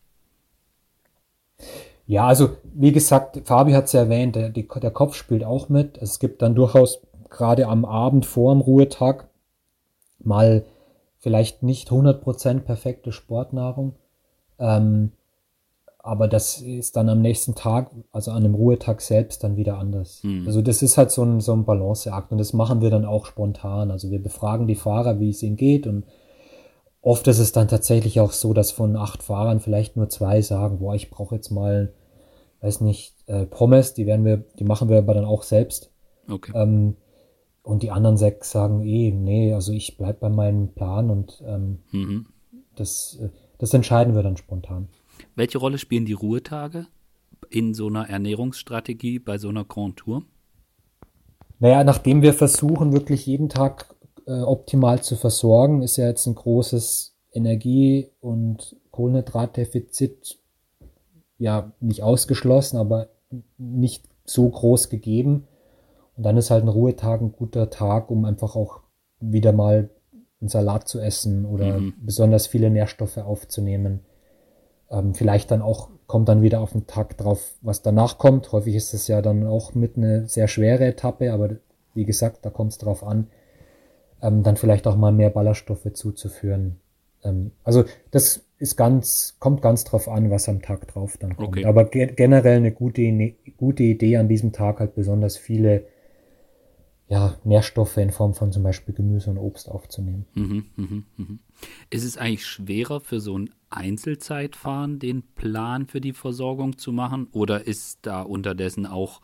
Ja, also wie gesagt, Fabi hat es ja erwähnt, der, der Kopf spielt auch mit. Es gibt dann durchaus gerade am Abend vor dem Ruhetag mal vielleicht nicht 100% perfekte Sportnahrung. Ähm, aber das ist dann am nächsten Tag, also an dem Ruhetag selbst, dann wieder anders. Mhm. Also das ist halt so ein, so ein Balanceakt und das machen wir dann auch spontan. Also wir befragen die Fahrer, wie es ihnen geht und oft ist es dann tatsächlich auch so, dass von acht Fahrern vielleicht nur zwei sagen, boah, ich brauche jetzt mal, weiß nicht, äh, Pommes, die werden wir, die machen wir aber dann auch selbst. Okay. Ähm, und die anderen sechs sagen eh, nee, also ich bleib bei meinem Plan und ähm, mhm. das, äh, das entscheiden wir dann spontan. Welche Rolle spielen die Ruhetage in so einer Ernährungsstrategie bei so einer Grand Tour? Naja, nachdem wir versuchen, wirklich jeden Tag äh, optimal zu versorgen, ist ja jetzt ein großes Energie- und Kohlenhydratdefizit ja nicht ausgeschlossen, aber nicht so groß gegeben. Und dann ist halt ein Ruhetag ein guter Tag, um einfach auch wieder mal einen Salat zu essen oder mhm. besonders viele Nährstoffe aufzunehmen. Ähm, vielleicht dann auch, kommt dann wieder auf den Tag drauf, was danach kommt. Häufig ist es ja dann auch mit eine sehr schwere Etappe, aber wie gesagt, da kommt es drauf an, ähm, dann vielleicht auch mal mehr Ballaststoffe zuzuführen. Ähm, also das ist ganz, kommt ganz drauf an, was am Tag drauf dann kommt. Okay. Aber ge generell eine gute, eine gute Idee an diesem Tag halt besonders viele ja, Nährstoffe in Form von zum Beispiel Gemüse und Obst aufzunehmen. Mhm, mh, mh. Ist es eigentlich schwerer für so ein Einzelzeitfahren den Plan für die Versorgung zu machen? Oder ist da unterdessen auch,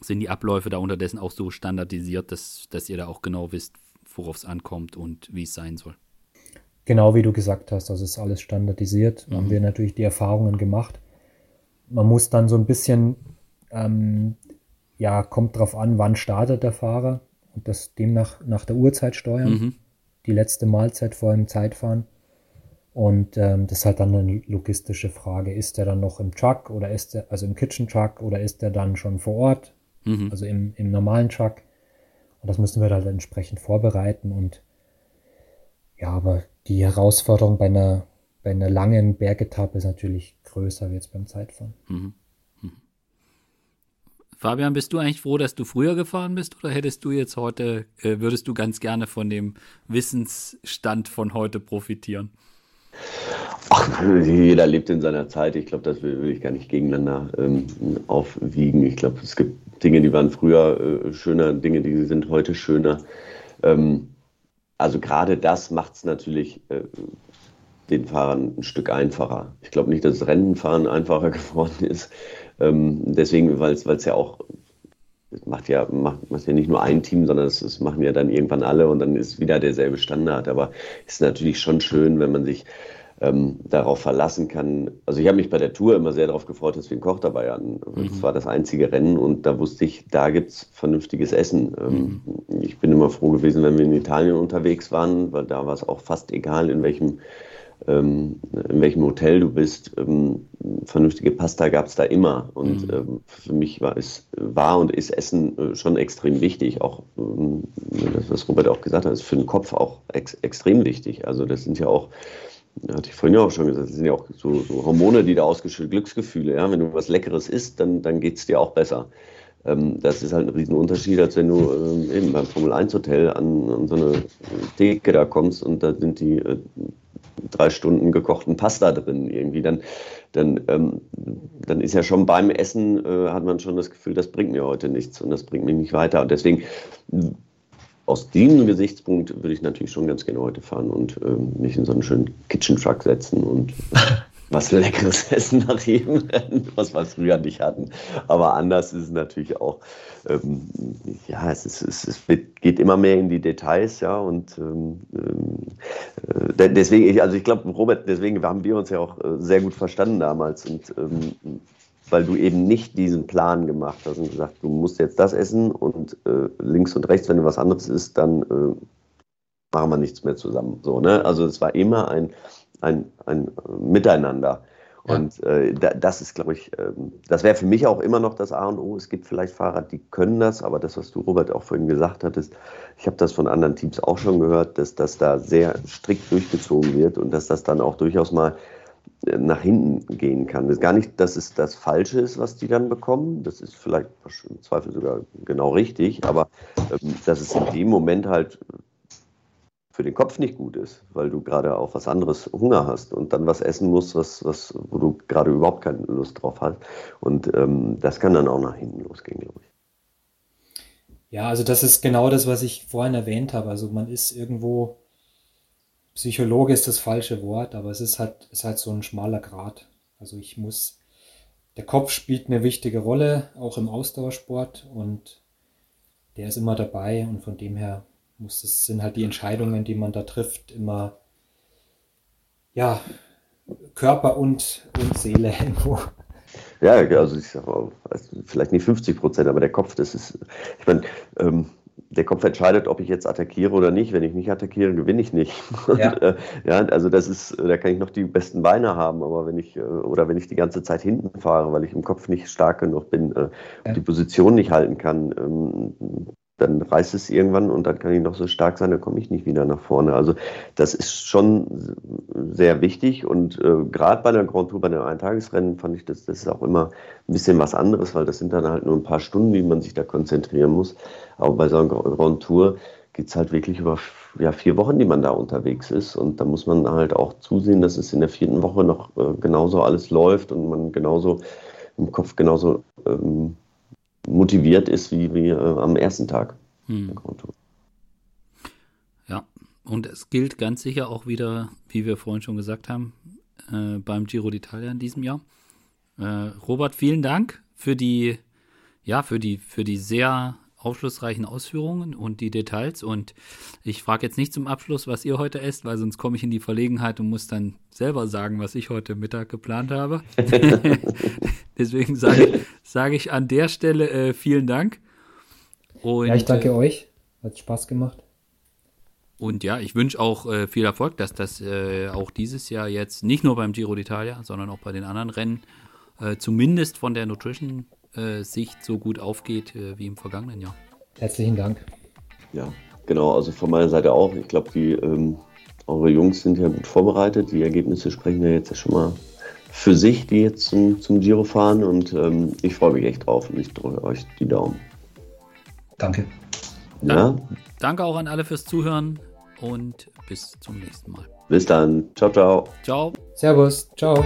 sind die Abläufe da unterdessen auch so standardisiert, dass, dass ihr da auch genau wisst, worauf es ankommt und wie es sein soll? Genau wie du gesagt hast, das ist alles standardisiert. Mhm. Haben wir natürlich die Erfahrungen gemacht. Man muss dann so ein bisschen ähm, ja, kommt drauf an, wann startet der Fahrer und das demnach nach der Uhrzeit steuern. Mhm. Die letzte Mahlzeit vor dem Zeitfahren. Und ähm, das ist halt dann eine logistische Frage. Ist der dann noch im Truck oder ist der, also im Kitchen Truck oder ist der dann schon vor Ort? Mhm. Also im, im normalen Truck. Und das müssen wir dann entsprechend vorbereiten. Und ja, aber die Herausforderung bei einer, bei einer langen Bergetappe ist natürlich größer wie jetzt beim Zeitfahren. Mhm. Fabian, bist du eigentlich froh, dass du früher gefahren bist oder hättest du jetzt heute, äh, würdest du ganz gerne von dem Wissensstand von heute profitieren? Ach, jeder lebt in seiner Zeit. Ich glaube, das will, will, ich gar nicht gegeneinander ähm, aufwiegen. Ich glaube, es gibt Dinge, die waren früher äh, schöner, Dinge, die sind heute schöner. Ähm, also gerade das macht es natürlich äh, den Fahrern ein Stück einfacher. Ich glaube nicht, dass das Rennenfahren einfacher geworden ist. Ähm, deswegen, weil es ja auch macht ja, macht, macht ja nicht nur ein Team, sondern es, machen ja dann irgendwann alle und dann ist wieder derselbe Standard. Aber es ist natürlich schon schön, wenn man sich ähm, darauf verlassen kann. Also ich habe mich bei der Tour immer sehr darauf gefreut, dass wir einen Koch dabei hatten. Mhm. Das war das einzige Rennen und da wusste ich, da gibt es vernünftiges Essen. Ähm, mhm. Ich bin immer froh gewesen, wenn wir in Italien unterwegs waren, weil da war es auch fast egal, in welchem ähm, in welchem Hotel du bist. Ähm, vernünftige Pasta gab es da immer. Und mhm. ähm, für mich war es war und ist Essen äh, schon extrem wichtig. Auch ähm, das, was Robert auch gesagt hat, ist für den Kopf auch ex extrem wichtig. Also das sind ja auch hatte ich vorhin ja auch schon gesagt, das sind ja auch so, so Hormone, die da ausgeschüttet, Glücksgefühle. Ja? Wenn du was Leckeres isst, dann, dann geht es dir auch besser. Ähm, das ist halt ein Riesenunterschied, als wenn du ähm, eben beim Formel 1 Hotel an, an, so eine Theke da kommst und da sind die äh, drei Stunden gekochten Pasta drin irgendwie, dann, dann, ähm, dann ist ja schon beim Essen, äh, hat man schon das Gefühl, das bringt mir heute nichts und das bringt mich nicht weiter. Und deswegen, aus diesem Gesichtspunkt würde ich natürlich schon ganz gerne heute fahren und ähm, mich in so einen schönen Kitchen Truck setzen und was Leckeres essen nach jedem Rennen, was wir früher nicht hatten. Aber anders ist es natürlich auch, ähm, ja, es, ist, es, es geht immer mehr in die Details, ja, und ähm, äh, deswegen, also ich glaube, Robert, deswegen haben wir uns ja auch äh, sehr gut verstanden damals und ähm, weil du eben nicht diesen Plan gemacht hast und gesagt, du musst jetzt das essen und äh, links und rechts, wenn du was anderes isst, dann äh, machen wir nichts mehr zusammen. So, ne? Also es war immer ein ein, ein Miteinander. Und äh, das ist, glaube ich, äh, das wäre für mich auch immer noch das A und O. Es gibt vielleicht Fahrer, die können das, aber das, was du, Robert, auch vorhin gesagt hattest, ich habe das von anderen Teams auch schon gehört, dass das da sehr strikt durchgezogen wird und dass das dann auch durchaus mal äh, nach hinten gehen kann. Das ist gar nicht, dass es das Falsche ist, was die dann bekommen. Das ist vielleicht im Zweifel sogar genau richtig, aber ähm, dass es in dem Moment halt für den Kopf nicht gut ist, weil du gerade auf was anderes Hunger hast und dann was essen musst, was, was, wo du gerade überhaupt keine Lust drauf hast. Und ähm, das kann dann auch nach hinten losgehen, glaube ich. Ja, also das ist genau das, was ich vorhin erwähnt habe. Also man ist irgendwo, Psychologe ist das falsche Wort, aber es ist halt, ist halt so ein schmaler Grat. Also ich muss, der Kopf spielt eine wichtige Rolle, auch im Ausdauersport und der ist immer dabei und von dem her muss, das sind halt die Entscheidungen, die man da trifft, immer ja, Körper und, und Seele. Ja, also ich sag mal, vielleicht nicht 50 Prozent, aber der Kopf, das ist, ich meine, ähm, der Kopf entscheidet, ob ich jetzt attackiere oder nicht. Wenn ich nicht attackiere, gewinne ich nicht. Ja. Und, äh, ja, also das ist, da kann ich noch die besten Beine haben, aber wenn ich, äh, oder wenn ich die ganze Zeit hinten fahre, weil ich im Kopf nicht stark genug bin, äh, ja. die Position nicht halten kann, ähm, dann reißt es irgendwann und dann kann ich noch so stark sein, dann komme ich nicht wieder nach vorne. Also das ist schon sehr wichtig und äh, gerade bei der Grand Tour, bei den Eintagesrennen fand ich, das, das ist auch immer ein bisschen was anderes, weil das sind dann halt nur ein paar Stunden, die man sich da konzentrieren muss. Aber bei so einer Grand Tour geht es halt wirklich über ja, vier Wochen, die man da unterwegs ist und da muss man halt auch zusehen, dass es in der vierten Woche noch äh, genauso alles läuft und man genauso im Kopf genauso ähm, motiviert ist wie, wie äh, am ersten Tag. Hm. Ja, und es gilt ganz sicher auch wieder, wie wir vorhin schon gesagt haben, äh, beim Giro d'Italia in diesem Jahr. Äh, Robert, vielen Dank für die, ja, für die, für die sehr aufschlussreichen Ausführungen und die Details. Und ich frage jetzt nicht zum Abschluss, was ihr heute esst, weil sonst komme ich in die Verlegenheit und muss dann selber sagen, was ich heute Mittag geplant habe. Deswegen sage sag ich an der Stelle äh, vielen Dank. Und, ja, ich danke äh, euch. Hat Spaß gemacht. Und ja, ich wünsche auch äh, viel Erfolg, dass das äh, auch dieses Jahr jetzt nicht nur beim Giro d'Italia, sondern auch bei den anderen Rennen äh, zumindest von der Nutrition Sicht so gut aufgeht äh, wie im vergangenen Jahr. Herzlichen Dank. Ja, genau, also von meiner Seite auch. Ich glaube, die ähm, eure Jungs sind ja gut vorbereitet. Die Ergebnisse sprechen ja jetzt ja schon mal für sich, die jetzt zum, zum Giro fahren. Und ähm, ich freue mich echt drauf und ich drücke euch die Daumen. Danke. Ja. Danke auch an alle fürs Zuhören und bis zum nächsten Mal. Bis dann. Ciao, ciao. Ciao. Servus. Ciao.